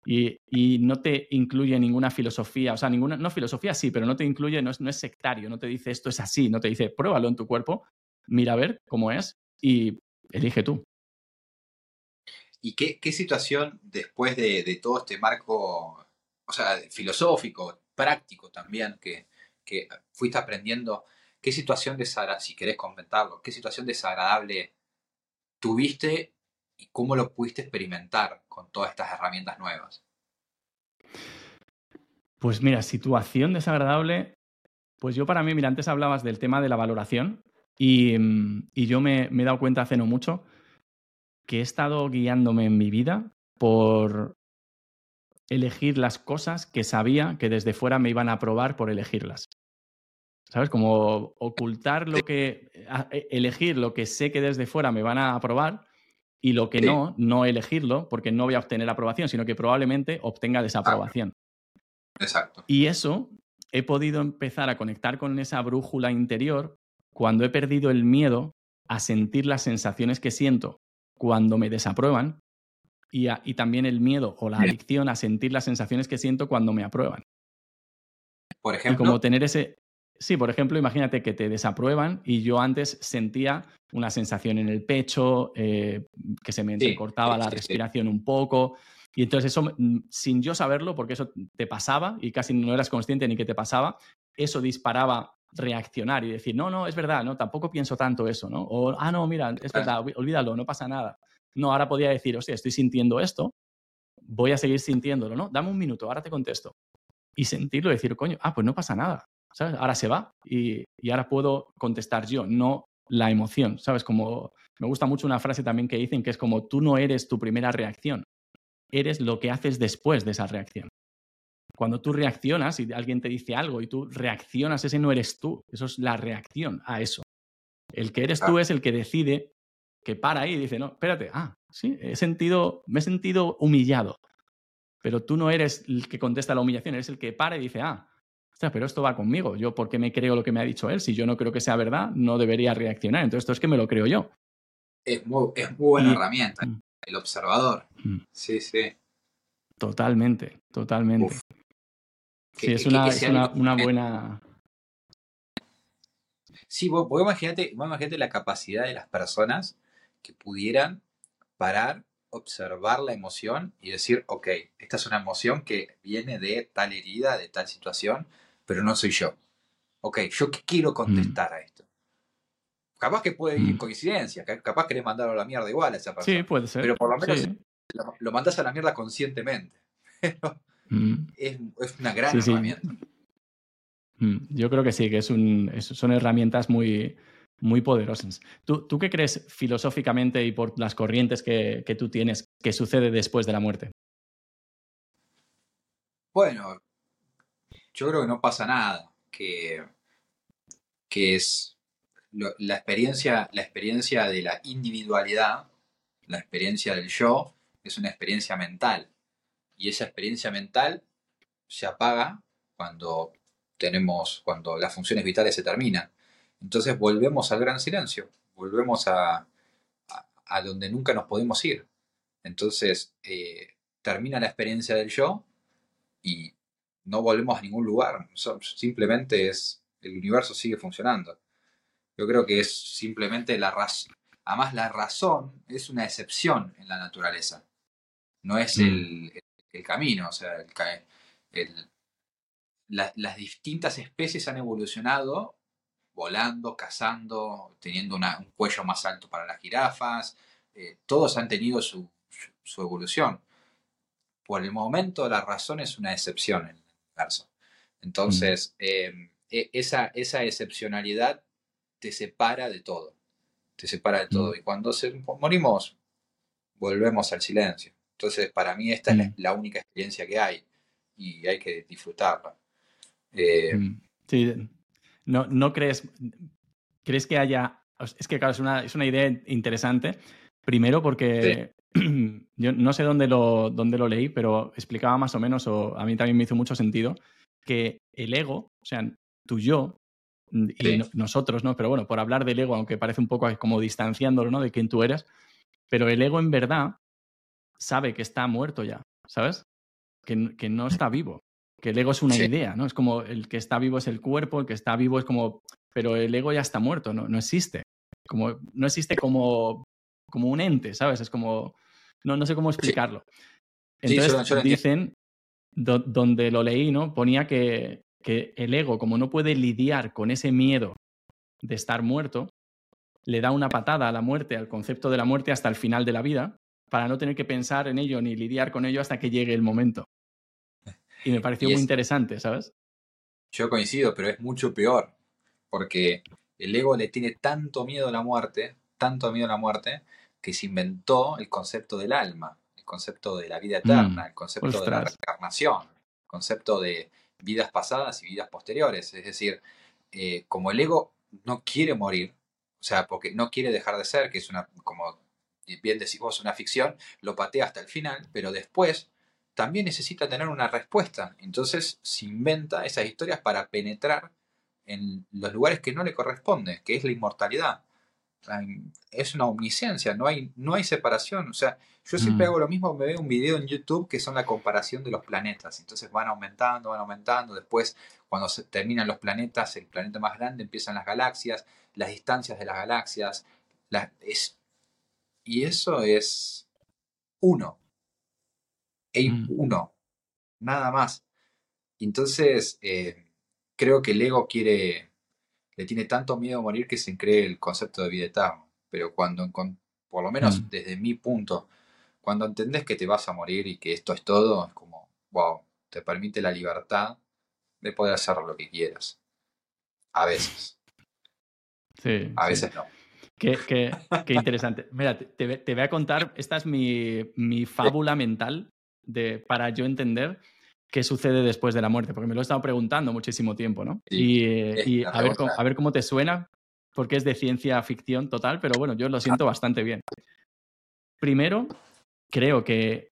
Y, no te incluye ninguna filosofía, o sea, ninguna, no filosofía sí, pero no te incluye, no es, no es sectario, no te dice esto es así, no te dice pruébalo en tu cuerpo, mira ver cómo es y elige tú. ¿Y qué, situación después de, de, todo este marco, o sea, filosófico, práctico también, que, que fuiste aprendiendo, qué situación desagradable, si querés comentarlo, qué situación desagradable tuviste y cómo lo pudiste experimentar con todas estas herramientas nuevas? Pues mira, situación desagradable, pues yo para mí, mira, antes hablabas del tema de la valoración y, mm, yo me, he dado cuenta hace no mucho que he estado guiándome en mi vida por elegir las cosas que sabía que desde fuera me iban a aprobar por elegirlas. ¿Sabes? Como ocultar lo que, e, elegir lo que sé que desde fuera me van a aprobar y lo que no, no elegirlo porque no voy a obtener aprobación, sino que probablemente obtenga desaprobación. Exacto. Y eso he podido empezar a conectar con esa brújula interior cuando he perdido el miedo a sentir las sensaciones que siento cuando me desaprueban y, y también el miedo o la adicción a sentir las sensaciones que siento cuando me aprueban. Por ejemplo. Y como tener ese, Sí, por ejemplo, imagínate que te desaprueban y yo antes sentía una sensación en el pecho, eh, que se me entrecortaba la respiración un poco. Y entonces eso, mm, sin yo saberlo, porque eso te pasaba y casi no eras consciente ni que te pasaba, eso disparaba reaccionar y decir, no, no, es verdad, no, tampoco pienso tanto eso, ¿no? O, ah, no, mira, es verdad, olvídalo, no pasa nada. No, ahora podía decir, hostia, estoy sintiendo esto, voy a seguir sintiéndolo, ¿no? Dame un minuto, ahora te contesto. Y sentirlo decir, coño, ah, pues no pasa nada. Ahora se va y, ahora puedo contestar yo, no la emoción, ¿sabes? Como me gusta mucho una frase también que dicen que es como tú no eres tu primera reacción, eres lo que haces después de esa reacción. Cuando tú reaccionas y alguien te dice algo y tú reaccionas, ese no eres tú, eso es la reacción a eso. El que eres tú es el que decide que para ahí y dice, no, espérate, ah, sí, he sentido, me he sentido humillado. Pero tú no eres el que contesta la humillación, eres el que para y dice, ah, pero esto va conmigo. Yo, ¿por qué me creo lo que me ha dicho él? Si yo no creo que sea verdad, no debería reaccionar. Entonces, esto es que me lo creo yo. Es muy, buena herramienta, mm. el observador. Mm. Sí, sí. Totalmente, totalmente. Sí, es, una, una, buena. Sí, vos, vos, imagínate, la capacidad de las personas que pudieran parar, observar la emoción y decir, ok, esta es una emoción que viene de tal herida, de tal situación, pero no soy yo. Ok, ¿yo quiero mm. contestar a esto? Capaz que puede ir mm. coincidencia, capaz que le mandaron a la mierda igual a esa persona. Sí, puede ser. Pero por lo menos lo, mandas a la mierda conscientemente. [laughs] Mm. es, una gran herramienta. Mm, yo creo que sí, que es un, son herramientas muy, muy poderosas. ¿Tú, ¿Tú, qué crees filosóficamente y por las corrientes que, que, tú tienes que sucede después de la muerte? Bueno, yo creo que no pasa nada, que, que es la, experiencia, la experiencia de la individualidad, la experiencia del yo, es una experiencia mental. Y esa experiencia mental se apaga cuando tenemos, cuando las funciones vitales se terminan. Entonces volvemos al gran silencio, volvemos a, a, donde nunca nos podemos ir. Entonces eh, termina la experiencia del yo y no volvemos a ningún lugar. Simplemente es, el universo sigue funcionando. Yo creo que es simplemente la razón. Además, la razón es una excepción en la naturaleza. No es el, mm. camino. O sea, el, las distintas especies han evolucionado volando, cazando, teniendo un cuello más alto para las jirafas. Eh, todos han tenido su, evolución. Por el momento, la razón es una excepción en Entonces, em, e, esa, esa excepcionalidad te separa de todo. Te separa de todo. Y cuando morimos, volvemos al silencio. Entonces, para mí esta es la, única experiencia que hay y hay que disfrutarla. Eh, mm. sí, no, no crees, crees que haya, es que claro, es una, es una idea interesante. Primero porque [clears throat] yo no sé dónde lo, dónde lo leí, pero explicaba más o menos, o a mí también me hizo mucho sentido, que el ego, o sea, tu yo, Mm, y nosotros, ¿no? Pero bueno, por hablar del ego, aunque parece un poco como distanciándolo, ¿no? De quién tú eres, pero el ego en verdad sabe que está muerto ya, ¿sabes? Que, que no está vivo, que el ego es una idea, ¿no? Es como el que está vivo es el cuerpo, el que está vivo es como, pero el ego ya está muerto, no, no existe, como, no existe como, como un ente, ¿sabes? Es como, no, no sé cómo explicarlo. Entonces dicen, donde lo leí, ¿no? Ponía que, que el ego, como no puede lidiar con ese miedo de estar muerto, le da una patada a la muerte, al concepto de la muerte hasta el final de la vida, para no tener que pensar en ello ni lidiar con ello hasta que llegue el momento. Y me pareció muy interesante, ¿sabes? Yo coincido, pero es mucho peor, porque el ego le tiene tanto miedo a la muerte, tanto miedo a la muerte, que se inventó el concepto del alma, el concepto de la vida eterna, mm, el concepto de la reencarnación, el concepto de, vidas pasadas y vidas posteriores. Es decir, eh, como el ego no quiere morir, o sea, porque no quiere dejar de ser, que es una, como bien decís vos, una ficción, lo patea hasta el final, pero después también necesita tener una respuesta. Entonces se inventa esas historias para penetrar en los lugares que no le corresponden, que es la inmortalidad es una omnisciencia, no hay, no hay separación. O sea, yo siempre mm. hago lo mismo, me veo un video en YouTube que son la comparación de los planetas. Entonces van aumentando, van aumentando. Después, cuando se terminan los planetas, el planeta más grande, empiezan las galaxias, las distancias de las galaxias. es, y eso es uno. Hay mm. uno. Nada más. Entonces, eh, creo que el ego quiere le tiene tanto miedo a morir que se cree el concepto de vida eterna. Pero cuando, por lo menos mm. desde mi punto, cuando entendés que te vas a morir y que esto es todo, es como, wow, te permite la libertad de poder hacer lo que quieras. A veces. Sí. A veces no. Qué, qué, qué, interesante. Mira, te, te, voy a contar, esta es mi, mi fábula mental de, para yo entender qué sucede después de la muerte, porque me lo he estado preguntando muchísimo tiempo, ¿no? y, a, ver, a, ver, cómo te suena, porque es de ciencia ficción total, pero bueno, yo lo siento bastante bien. Primero, creo que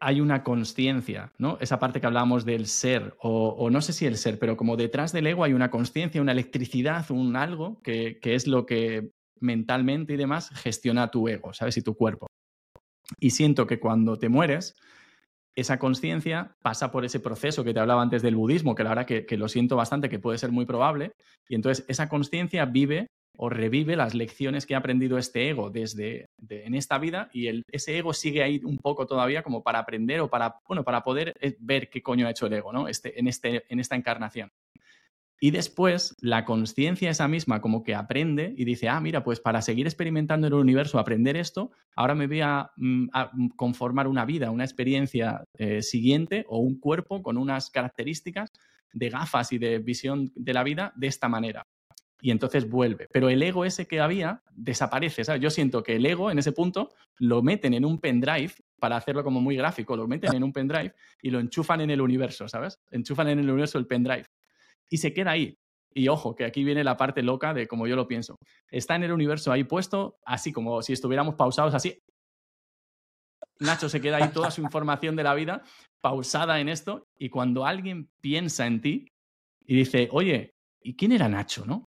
hay una conciencia, ¿no? Esa parte que hablábamos del ser, o, no sé si el ser, pero como detrás del ego hay una conciencia, una electricidad, un algo que, que es lo que mentalmente y demás gestiona tu ego, ¿sabes? Y tu cuerpo. Y siento que cuando te mueres, esa conciencia pasa por ese proceso que te hablaba antes del budismo, que la verdad que, lo siento bastante, que puede ser muy probable, y entonces esa conciencia vive o revive las lecciones que ha aprendido este ego desde en esta vida y ese ego sigue ahí un poco todavía como para aprender o para, bueno, para poder eh, ver qué coño ha hecho el ego ¿no? este, en, este, en esta encarnación. Y después la conciencia esa misma como que aprende y dice, ah, mira, pues para seguir experimentando en el universo, aprender esto, ahora me voy a, mm, mm, conformar una vida, una experiencia eh, siguiente o un cuerpo con unas características de gafas y de visión de la vida de esta manera. Y entonces vuelve. Pero el ego ese que había desaparece. ¿sabes? Yo siento que el ego en ese punto lo meten en un pendrive para hacerlo como muy gráfico, lo meten en un pendrive y lo enchufan en el universo, ¿sabes? Enchufan en el universo el pendrive. Y se queda ahí. Y ojo, que aquí viene la parte loca de como yo lo pienso. Está en el universo ahí puesto, así como si estuviéramos pausados, así. Nacho se queda ahí toda su información de la vida pausada en esto. Y cuando alguien piensa en ti y dice, oye, ¿y quién era Nacho, no?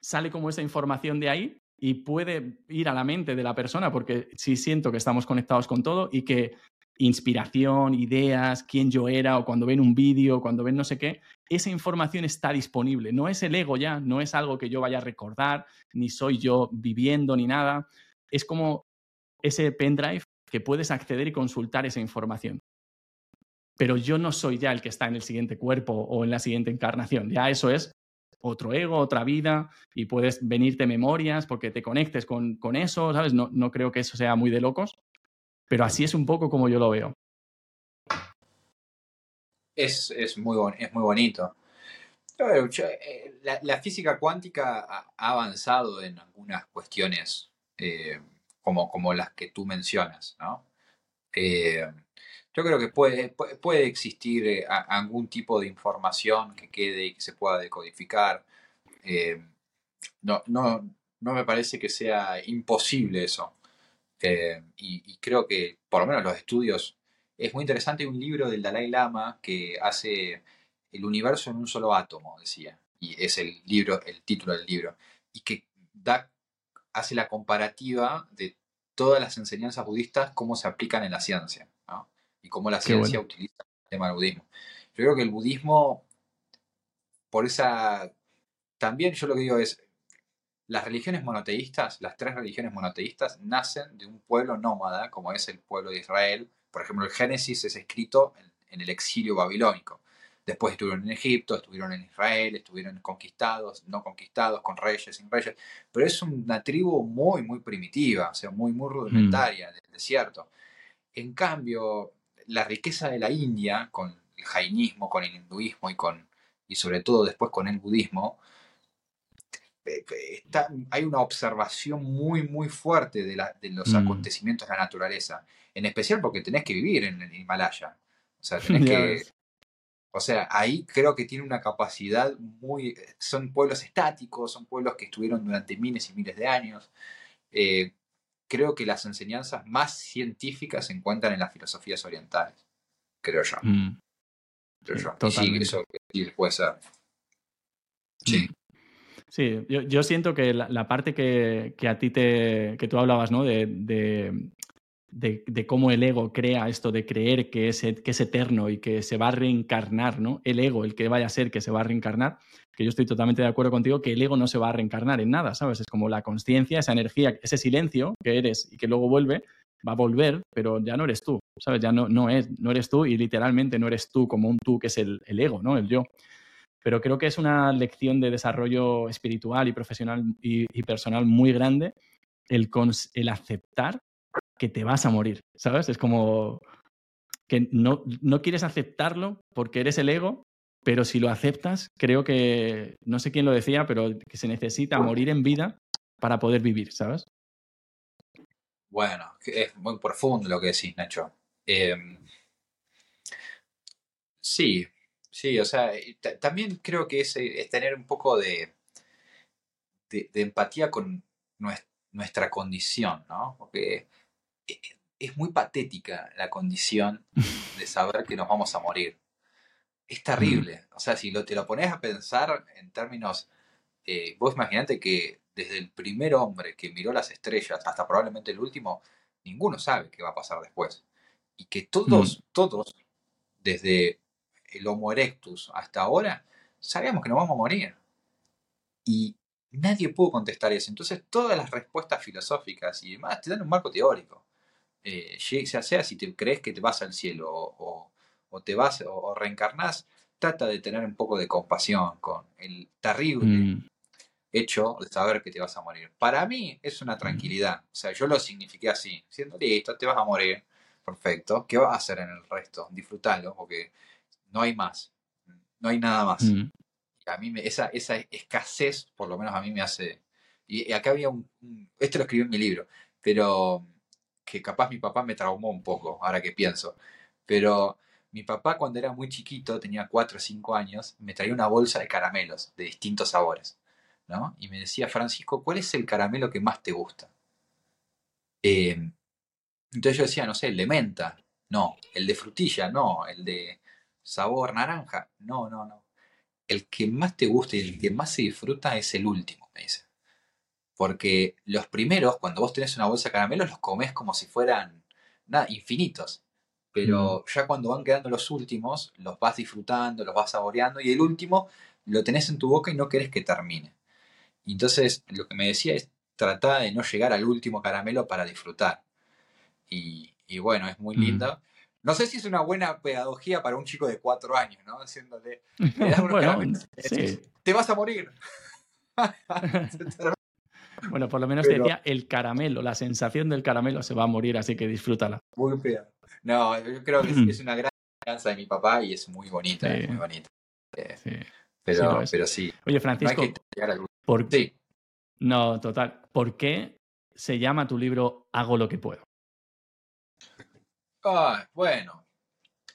Sale como esa información de ahí y puede ir a la mente de la persona, porque sí siento que estamos conectados con todo y que inspiración, ideas, quién yo era, o cuando ven un vídeo, cuando ven no sé qué, esa información está disponible. No es el ego ya, no es algo que yo vaya a recordar, ni soy yo viviendo ni nada. Es como ese pendrive que puedes acceder y consultar esa información. Pero yo no soy ya el que está en el siguiente cuerpo o en la siguiente encarnación. Ya eso es otro ego, otra vida, y puedes venirte memorias porque te conectes con, con eso, ¿sabes? No, no creo que eso sea muy de locos, pero así es un poco como yo lo veo. Es, muy, es muy bonito. Eh, la, física cuántica ha avanzado en algunas cuestiones eh, como, como las que tú mencionas, ¿no? Eh, yo creo que puede, puede existir algún tipo de información que quede y que se pueda decodificar. no, no, no me parece que sea imposible eso. Y, creo que, por lo menos los estudios, es muy interesante un libro del Dalai Lama que hace el universo en un solo átomo, decía, y es el libro, el título del libro, y que da, hace la comparativa de todas las enseñanzas budistas, cómo se aplican en la ciencia, y cómo la ciencia utiliza el tema del budismo. Yo creo que el budismo, por esa, también yo lo que digo es, las religiones monoteístas, las tres religiones monoteístas, nacen de un pueblo nómada, como es el pueblo de Israel. Por ejemplo, el Génesis es escrito en, el exilio babilónico. Después estuvieron en Egipto, estuvieron en Israel, estuvieron conquistados, no conquistados, con reyes, sin reyes. Pero es una tribu muy, muy primitiva, o sea, muy, muy rudimentaria, mm. del desierto. En cambio, la riqueza de la India, con el jainismo, con el hinduismo y, con, y sobre todo después con el budismo, hay una observación muy, muy fuerte de, los mm. acontecimientos de la naturaleza, en especial porque tenés que vivir en el Himalaya. O sea, [laughs] O sea, ahí creo que tiene una capacidad muy... Son pueblos estáticos, son pueblos que estuvieron durante miles y miles de años. Eh, creo que las enseñanzas más científicas se encuentran en las filosofías orientales, creo yo. Mm. Creo yo. sí, eso puede ser. Sí. Sí, yo, siento que la, parte que, a ti te, que tú hablabas, ¿no? De, de, cómo el ego crea esto de creer que es, que es eterno y que se va a reencarnar, ¿no? El ego, el que vaya a ser que se va a reencarnar, que yo estoy totalmente de acuerdo contigo que el ego no se va a reencarnar en nada, ¿sabes? Es como la conciencia, esa energía, ese silencio que eres y que luego vuelve, va a volver, pero ya no eres tú, ¿sabes? Ya no, no, es, no eres tú y literalmente no eres tú como un tú que es el, el ego, ¿no? El yo pero creo que es una lección de desarrollo espiritual y profesional y, personal muy grande el, el aceptar que te vas a morir, ¿sabes? Es como que no, no quieres aceptarlo porque eres el ego, pero si lo aceptas, creo que, no sé quién lo decía, pero que se necesita morir en vida para poder vivir, ¿sabes? Bueno, es muy profundo lo que decís, Nacho. Em, sí, Sí, o sea, también creo que es, es, tener un poco de, de, empatía con nuestra, condición, ¿no? Porque e, es muy patética la condición [laughs] de saber que nos vamos a morir. Es terrible. O sea, si lo, te lo pones a pensar en términos, eh, vos imaginate que desde el primer hombre que miró las estrellas hasta probablemente el último, ninguno sabe qué va a pasar después. Y que todos, todos, desde el Homo erectus hasta ahora, sabíamos que nos vamos a morir. Y nadie pudo contestar eso. Entonces todas las respuestas filosóficas y demás te dan un marco teórico. Eh, sea, sea si te crees que te vas al cielo o, te vas o, reencarnás, trata de tener un poco de compasión con el terrible mm. hecho de saber que te vas a morir. Para mí es una mm. tranquilidad. O sea, yo lo signifiqué así, siendo listo, te vas a morir. Perfecto. ¿Qué vas a hacer en el resto? Disfrutalo, porque no hay más. No hay nada más. Mm. A mí me, esa, esa escasez, por lo menos a mí me hace... Y, acá había un, Esto lo escribí en mi libro, pero que capaz mi papá me traumó un poco, ahora que pienso. Pero mi papá cuando era muy chiquito, tenía 4 o 5 años, me traía una bolsa de caramelos de distintos sabores. ¿no? Y me decía, Francisco, ¿cuál es el caramelo que más te gusta? Eh, entonces yo decía, no sé, el de menta, no, el de frutilla, no, el de sabor naranja, no, no, no. El que más te gusta y el que más se disfruta es el último, me dice. Porque los primeros, cuando vos tenés una bolsa de caramelos, los comes como si fueran nada, infinitos. Pero mm. ya cuando van quedando los últimos, los vas disfrutando, los vas saboreando y el último lo tenés en tu boca y no querés que termine. Entonces lo que me decía es tratar de no llegar al último caramelo para disfrutar. Y, bueno, es muy mm. lindo. No sé si es una buena pedagogía para un chico de cuatro años, ¿no? Haciéndole, [laughs] [laughs] [laughs] te vas a morir. bueno, por lo menos decía el caramelo, la sensación del caramelo se va a morir, así que disfrútala. Muy fea. No, yo creo que es, una gran esperanza de mi papá y es muy bonita, muy bonita. Eh, pero, sí pero sí. Oye, Francisco, ¿por... sí. No, total. ¿Por qué se llama tu libro Hago lo que puedo? Bueno.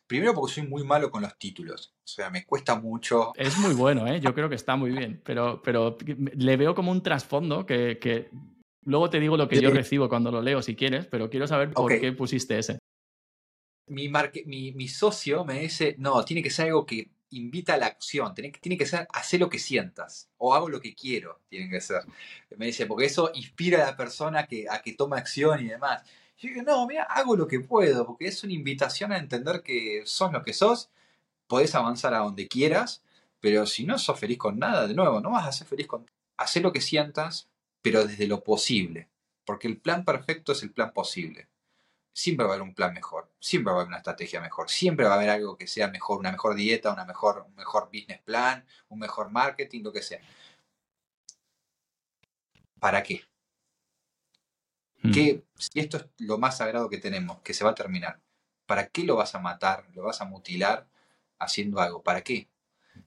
Primero porque soy muy malo con los títulos. O sea, me cuesta mucho. Es muy bueno, ¿eh? Yo creo que está muy bien. Pero, pero le veo como un trasfondo que, Luego te digo lo que yo recibo cuando lo leo, si quieres, pero quiero saber por qué pusiste ese. Mi, mi, mi, socio me dice, no, tiene que ser algo que invita a la acción, tiene, tiene que ser hacer lo que sientas, o hago lo que quiero, tiene que ser. Me dice, porque eso inspira a la persona que, a que tome acción y demás. Yo digo, no, mira, hago lo que puedo, porque es una invitación a entender que sos lo que sos, podés avanzar a donde quieras, pero si no sos feliz con nada, de nuevo, no vas a ser feliz con... Hacer lo que sientas, pero desde lo posible, porque el plan perfecto es el plan posible. Siempre va a haber un plan mejor, siempre va a haber una estrategia mejor, siempre va a haber algo que sea mejor, una mejor dieta, una mejor, un mejor business plan, un mejor marketing, lo que sea. ¿Para qué? Que si esto es lo más sagrado que tenemos, que se va a terminar, ¿para qué lo vas a matar, lo vas a mutilar haciendo algo? ¿Para qué?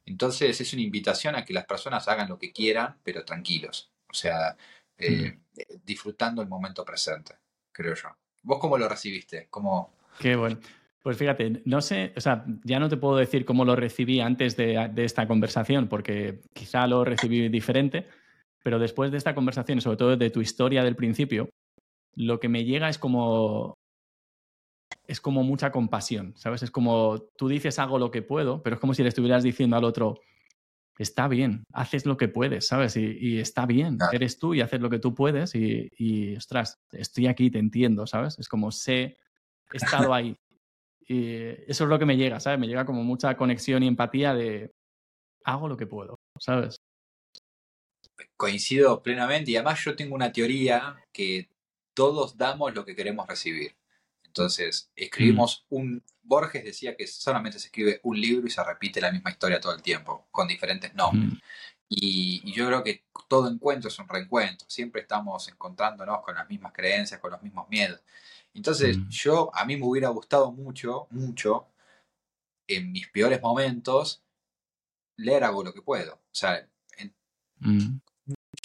Entonces es una invitación a que las personas hagan lo que quieran, pero tranquilos. O sea, eh, disfrutando el momento presente, creo yo. ¿Vos cómo lo recibiste? ¿Cómo... Qué bueno. Pues fíjate, no sé, o sea, ya no te puedo decir cómo lo recibí antes de, de esta conversación, porque quizá lo recibí diferente, pero después de esta conversación, sobre todo de tu historia del principio, lo que me llega es como es como mucha compasión, ¿sabes? Es como tú dices hago lo que puedo, pero es como si le estuvieras diciendo al otro, está bien, haces lo que puedes, ¿sabes? Y, está bien, eres tú y haces lo que tú puedes y, y, ostras, estoy aquí, te entiendo, ¿sabes? Es como sé, he estado ahí. Y eso es lo que me llega, ¿sabes? Me llega como mucha conexión y empatía de hago lo que puedo, ¿sabes? Coincido plenamente y además yo tengo una teoría que todos damos lo que queremos recibir. Entonces, escribimos mm. un... Borges decía que solamente se escribe un libro y se repite la misma historia todo el tiempo, con diferentes nombres. Mm. Y, yo creo que todo encuentro es un reencuentro. Siempre estamos encontrándonos con las mismas creencias, con los mismos miedos. Entonces, mm. yo, a mí me hubiera gustado mucho, mucho, en mis peores momentos, leer algo lo que puedo. O sea,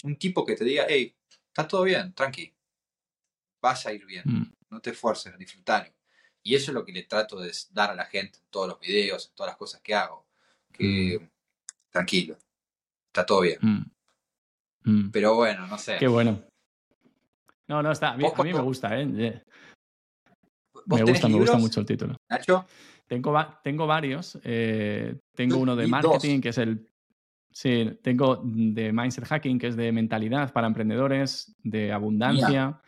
un tipo que te diga, hey, está todo bien, tranqui, vas a ir bien. Mm. No te esfuerces, disfrutar. Y eso es lo que le trato de dar a la gente en todos los videos, en todas las cosas que hago. Que mm. tranquilo, está todo bien. Mm. Pero bueno, no sé. Qué bueno. No, no, está. A mí, me gusta, ¿eh? Me gusta, me gusta mucho el título. Nacho. Tengo, tengo varios. Eh, tengo uno de marketing, que es el. Sí, tengo de mindset hacking, que es de mentalidad para emprendedores, de abundancia.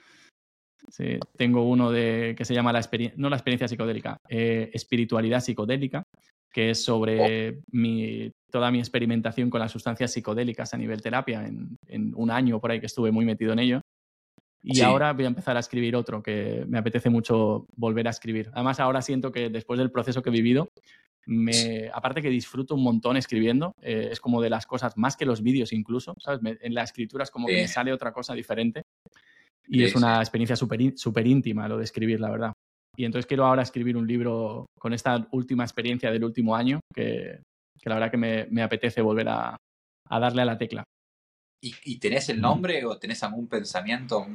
Sí, tengo uno de, que se llama la no la experiencia psicodélica, eh, espiritualidad psicodélica, que es sobre oh. mi, toda mi experimentación con las sustancias psicodélicas a nivel terapia en, un año por ahí que estuve muy metido en ello. Y ahora voy a empezar a escribir otro que me apetece mucho volver a escribir. Además, ahora siento que después del proceso que he vivido, me, aparte que disfruto un montón escribiendo, eh, es como de las cosas, más que los vídeos incluso, ¿sabes? en la escritura es como que me sale otra cosa diferente. Y es una experiencia súper super íntima lo de escribir, la verdad. Y entonces quiero ahora escribir un libro con esta última experiencia del último año, que, que la verdad que me, apetece volver a, darle a la tecla. ¿Y, tenés el nombre o tenés algún pensamiento,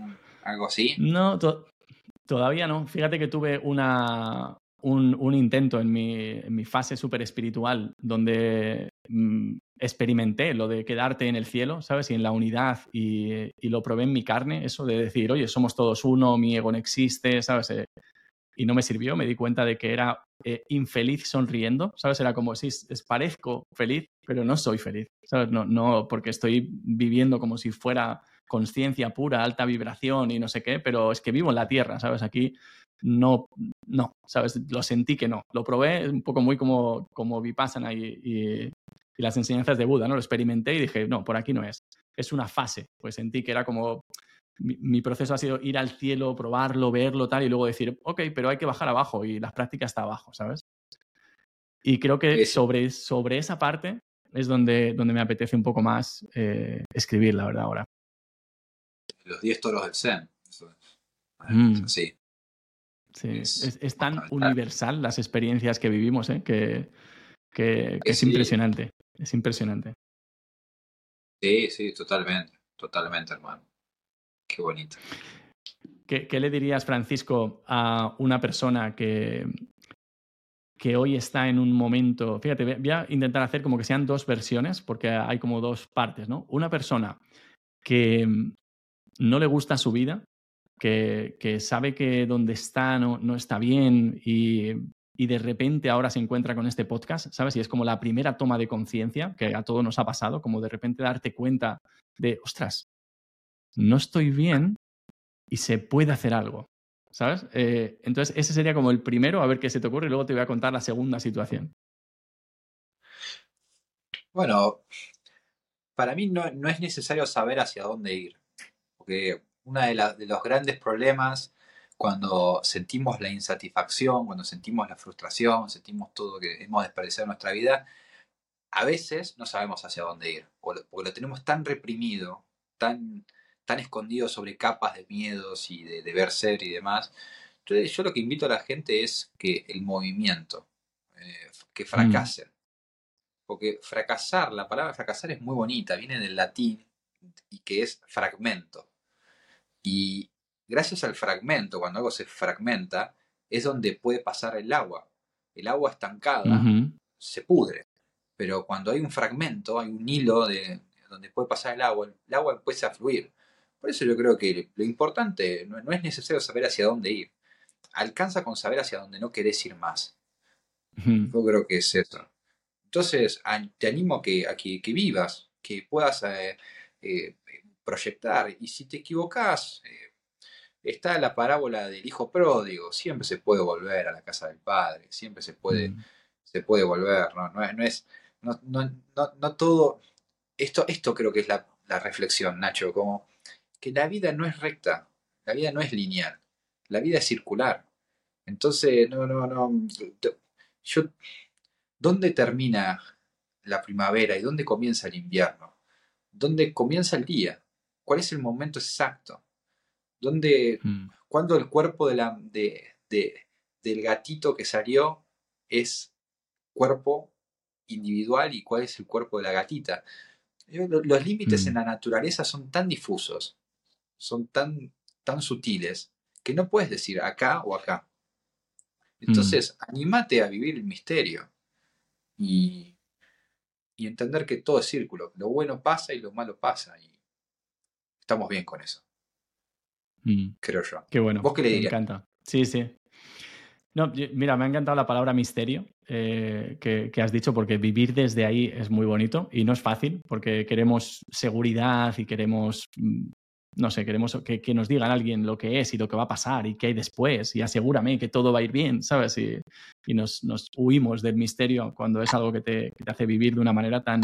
algo así? No, todavía no. Fíjate que tuve una, un, intento en mi, fase súper espiritual donde mm, experimenté lo de quedarte en el cielo, ¿sabes? Y en la unidad y, lo probé en mi carne, eso de decir, oye, somos todos uno, mi ego no existe, ¿sabes? Eh, y no me sirvió, me di cuenta de que era eh, infeliz sonriendo, ¿sabes? Era como si es, parezco feliz, pero no soy feliz, ¿sabes? No, no, porque estoy viviendo como si fuera conciencia pura, alta vibración y no sé qué, pero es que vivo en la tierra, ¿sabes? Aquí no, no, ¿sabes? Lo sentí que no. Lo probé un poco muy como, como Vipassana y, y, las enseñanzas de Buda, ¿no? Lo experimenté y dije, no, por aquí no es. Es una fase. Pues sentí que era como. Mi, proceso ha sido ir al cielo, probarlo, verlo, tal, y luego decir, ok, pero hay que bajar abajo y la práctica está abajo, ¿sabes? Y creo que sobre, sobre esa parte es donde, donde me apetece un poco más eh, escribir, la verdad, ahora. Los 10 toros del Zen. Mm. Sí. Sí, es, tan universal las experiencias que vivimos, ¿eh? que, es impresionante. Es impresionante. Sí, sí, totalmente, totalmente, hermano. Qué bonito. ¿Qué, le dirías, Francisco, a una persona que, que hoy está en un momento, fíjate, voy a intentar hacer como que sean dos versiones, porque hay como dos partes, ¿no? Una persona que no le gusta su vida, que, sabe que donde está no, no está bien y, de repente ahora se encuentra con este podcast, ¿sabes? Y es como la primera toma de conciencia que a todos nos ha pasado, como de repente darte cuenta de, ostras, no estoy bien y se puede hacer algo, ¿sabes? Eh, entonces, ese sería como el primero, a ver qué se te ocurre y luego te voy a contar la segunda situación. Bueno, para mí no, no es necesario saber hacia dónde ir, porque uno de, los grandes problemas cuando sentimos la insatisfacción, cuando sentimos la frustración, sentimos todo que hemos desperdiciado en nuestra vida, a veces no sabemos hacia dónde ir, porque lo tenemos tan reprimido, tan, tan escondido sobre capas de miedos y de deber ser y demás. Entonces yo lo que invito a la gente es que el movimiento, eh, que mm. fracasen. Porque fracasar, la palabra fracasar es muy bonita, viene del latín y que es fragmento. Y gracias al fragmento, cuando algo se fragmenta, es donde puede pasar el agua. El agua estancada se pudre. Pero cuando hay un fragmento, hay un hilo de donde puede pasar el agua, el agua empieza a fluir. Por eso yo creo que lo importante no, es necesario saber hacia dónde ir. Alcanza con saber hacia dónde no querés ir más. Yo creo que es eso. Entonces, te animo a que, que, vivas, que puedas eh, eh, proyectar. Y si te equivocas, eh, está la parábola del hijo pródigo. Siempre se puede volver a la casa del padre, siempre se puede, mm. se puede volver. No, no, es, no, no, no, todo. Esto, esto creo que es la, la reflexión, Nacho, como que la vida no es recta, la vida no es lineal, la vida es circular. Entonces, no, no, no. Yo, ¿dónde termina la primavera y dónde comienza el invierno? ¿Dónde comienza el día? Cuál es el momento exacto, donde, mm. cuando el cuerpo de la, de, del gatito que salió es cuerpo individual y cuál es el cuerpo de la gatita. Los límites en mm. la naturaleza son tan difusos, son tan, tan sutiles, que no puedes decir acá o acá. Entonces, mm. anímate a vivir el misterio y, y entender que todo es círculo. Lo bueno pasa y lo malo pasa. Y estamos bien con eso. Mm. Creo yo. Qué bueno. ¿Vos qué le dirías? Me encanta. Sí, sí. No, mira, me ha encantado la palabra misterio eh, que, has dicho, porque vivir desde ahí es muy bonito y no es fácil, porque queremos seguridad y queremos, mm, no sé, queremos que, nos digan alguien lo que es y lo que va a pasar y qué hay después y asegúrame que todo va a ir bien, ¿sabes? Y, nos, huimos del misterio cuando es algo que te, hace vivir de una manera tan,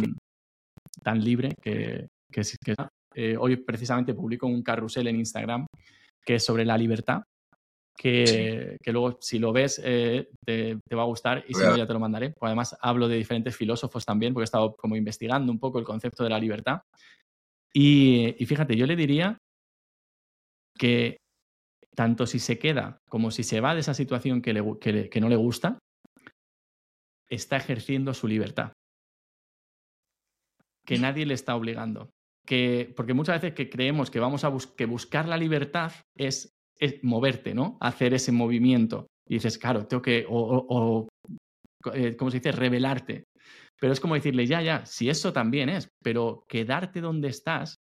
tan libre que, que, que eh, hoy precisamente publico un carrusel en Instagram que es sobre la libertad, que, luego si lo ves eh, te, va a gustar y si no ya te lo mandaré. además hablo de diferentes filósofos también porque he estado como investigando un poco el concepto de la libertad. Y, fíjate, yo le diría que tanto si se queda como si se va de esa situación que, que no le gusta, está ejerciendo su libertad. que nadie le está obligando. Que, porque muchas veces que creemos que vamos a que buscar la libertad es, moverte, ¿no? Hacer ese movimiento. Y dices, claro, tengo que, o, o eh, ¿cómo se dice? Revelarte. Pero es como decirle, ya, ya, si eso también es, pero quedarte donde estás,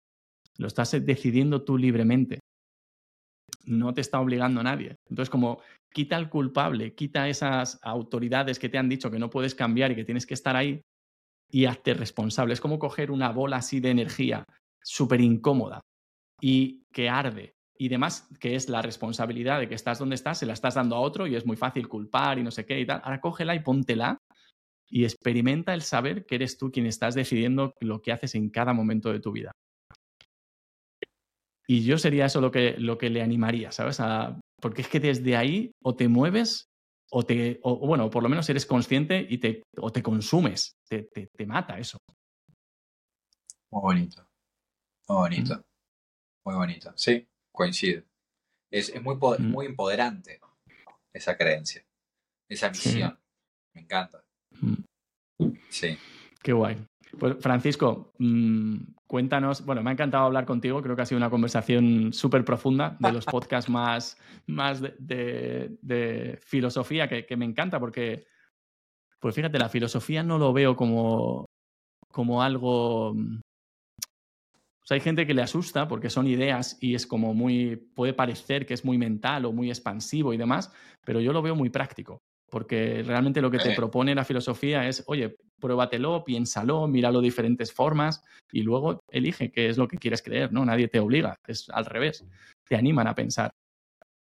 lo estás decidiendo tú libremente. No te está obligando nadie. Entonces, como quita al culpable, quita esas autoridades que te han dicho que no puedes cambiar y que tienes que estar ahí y hazte responsable. Es como coger una bola así de energía súper incómoda y que arde. Y demás, que es la responsabilidad de que estás donde estás, se la estás dando a otro y es muy fácil culpar y no sé qué y tal. Ahora cógela y póntela y experimenta el saber que eres tú quien estás decidiendo lo que haces en cada momento de tu vida. Y yo sería eso lo que, lo que le animaría, ¿sabes? porque es que desde ahí o te mueves o te, o, bueno, por lo menos eres consciente y te, o te consumes, te, te, mata eso. Muy bonito, muy bonito, muy bonito. Sí, coincido. Es, muy, muy empoderante esa creencia, esa misión. Me encanta. Sí. Qué guay. Pues Francisco, mm, cuéntanos, bueno, me ha encantado hablar contigo, creo que ha sido una conversación súper profunda, de los [laughs] podcasts más, más de, filosofía, que, me encanta porque, pues fíjate, la filosofía no lo veo como, como algo... Mm, o sea, hay gente que le asusta porque son ideas y es como muy, puede parecer que es muy mental o muy expansivo y demás, pero yo lo veo muy práctico porque realmente lo que te propone la filosofía es, oye, pruébatelo, piénsalo, míralo de diferentes formas y luego elige qué es lo que quieres creer, ¿no? Nadie te obliga, es al revés, te animan a pensar.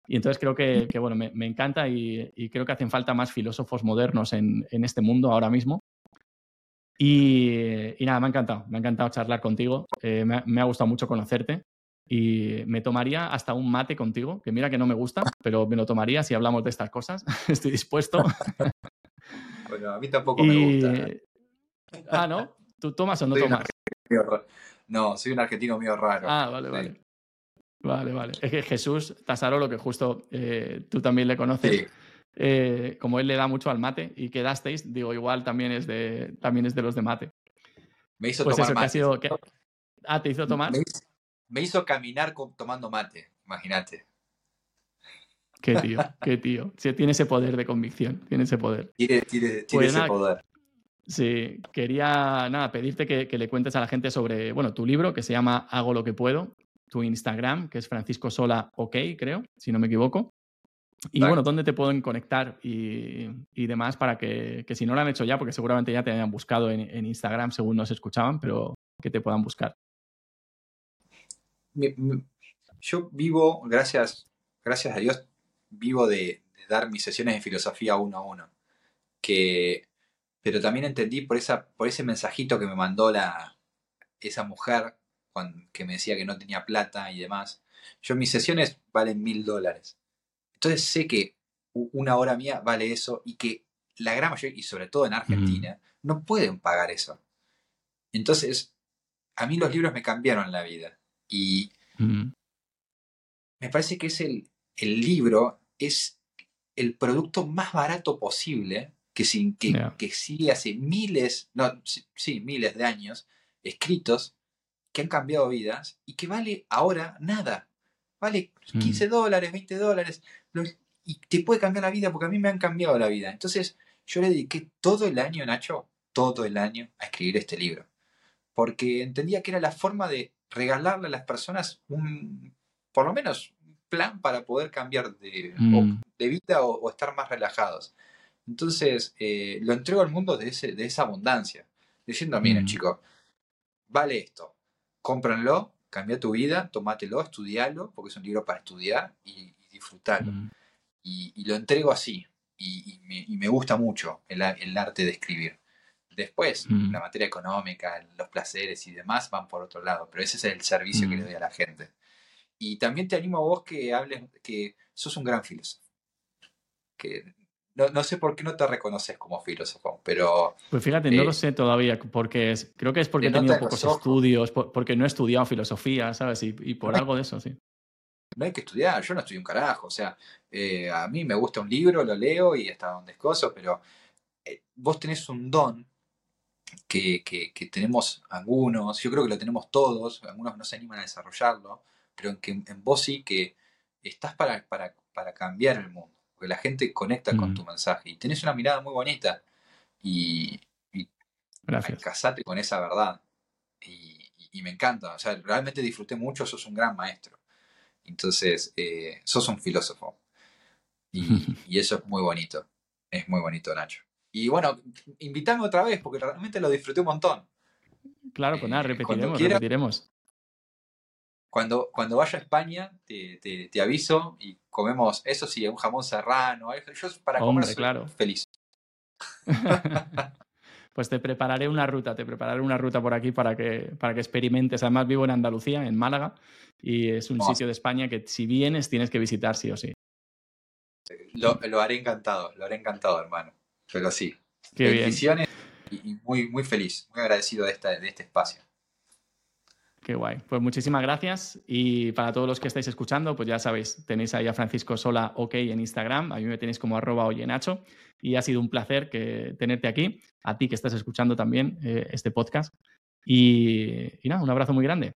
Y entonces creo que, bueno, me, encanta y, creo que hacen falta más filósofos modernos en, este mundo ahora mismo. Y, nada, me ha encantado, me ha encantado charlar contigo, eh, me ha gustado mucho conocerte y me tomaría hasta un mate contigo, que mira que no me gusta, [laughs] pero me lo tomaría si hablamos de estas cosas. [laughs] Estoy dispuesto. [laughs] bueno, a mí tampoco me gusta. Ah, ¿no? ¿Tú tomas o no tomas? No, soy un argentino mío raro. Ah, vale, vale. Vale, vale. Es que Jesús Tasarolo, que justo eh, tú también le conoces, eh, como él le da mucho al mate y quedasteis, digo, igual también es de, también es de los de mate. Me hizo pues tomar mate. Ah, ¿te hizo tomar? Me hizo caminar tomando mate, imagínate. Qué tío, qué tío. tiene ese poder de convicción, tiene ese poder. Tiene, pues ese poder. Sí, quería nada, pedirte que, le cuentes a la gente sobre, bueno, tu libro que se llama Hago lo que puedo, tu Instagram, que es Francisco Sola OK, creo, si no me equivoco. Y bueno, ¿dónde te pueden conectar y, demás para que, si no lo han hecho ya, porque seguramente ya te hayan buscado en, en Instagram según nos escuchaban, pero que te puedan buscar? Yo vivo, gracias, gracias a Dios, vivo de, dar mis sesiones de filosofía uno a uno. Que, pero también entendí por, esa, por ese mensajito que me mandó la, esa mujer que me decía que no tenía plata y demás. Yo mis sesiones valen mil dólares. Entonces sé que una hora mía vale eso y que la gran mayoría, y sobre todo en Argentina, no pueden pagar eso. Entonces, a mí los libros me cambiaron la vida. Y me parece que es el, el, libro, es el producto más barato posible que, sin, que, que sigue hace miles, no, sí, miles de años, escritos, que han cambiado vidas y que vale ahora nada. Vale 15 dólares, 20 dólares. Y te puede cambiar la vida porque a mí me han cambiado la vida. Entonces yo le dediqué todo el año, Nacho, todo el año a escribir este libro. Porque entendía que era la forma de regalarle a las personas un, por lo menos, un plan para poder cambiar de, mm. de vida o, estar más relajados. Entonces, eh, lo entrego al mundo de, ese, de esa abundancia, diciendo, miren mm. chicos, vale esto, cómpranlo, cambia tu vida, tomátelo, estudialo, porque es un libro para estudiar y, disfrutarlo. Mm. Y, lo entrego así, y, me, gusta mucho el, el arte de escribir. Después, mm. la materia económica, los placeres y demás van por otro lado, pero ese es el servicio que le mm. doy a la gente. Y también te animo a vos que hables, que sos un gran filósofo. Que no, sé por qué no te reconoces como filósofo, pero... Pues fíjate, no lo eh, sé todavía, porque es, creo que es porque he tenido pocos estudios, porque no he estudiado filosofía, ¿sabes? Y, por algo de eso, sí. No hay que estudiar, yo no estudié un carajo, o sea, eh, a mí me gusta un libro, lo leo y hasta donde es cosa, pero eh, vos tenés un don que, tenemos algunos, yo creo que lo tenemos todos, algunos no se animan a desarrollarlo, pero en, que, en vos sí que estás para, para, cambiar el mundo, porque la gente conecta con mm. tu mensaje y tenés una mirada muy bonita y, casate con esa verdad. Y, me encanta, o sea, realmente disfruté mucho, sos un gran maestro. Entonces, eh, sos un filósofo. Y, [laughs] eso es muy bonito. Es muy bonito, Nacho. Y bueno, invítame otra vez, porque realmente lo disfruté un montón. Claro, pues nada, repetiremos, repetiremos. Cuando, cuando vaya a España, te, te, aviso y comemos, eso sí, un jamón serrano. Yo para comer claro. feliz. [laughs] pues te prepararé una ruta, te prepararé una ruta por aquí para que, para que experimentes. Además, vivo en Andalucía, en Málaga, y es un sitio de España que si vienes tienes que visitar sí o sí. Lo, lo haré encantado, lo haré encantado, hermano. Pero sí. Qué Bendiciones y, muy, muy feliz, muy agradecido de, esta, de este espacio. Qué guay. Pues muchísimas gracias. Y para todos los que estáis escuchando, pues ya sabéis, tenéis ahí a Francisco Sola OK en Instagram. A mí me tenéis como arroba oyenacho. Y ha sido un placer que, tenerte aquí. A ti que estás escuchando también eh, este podcast. Y, y nada, un abrazo muy grande.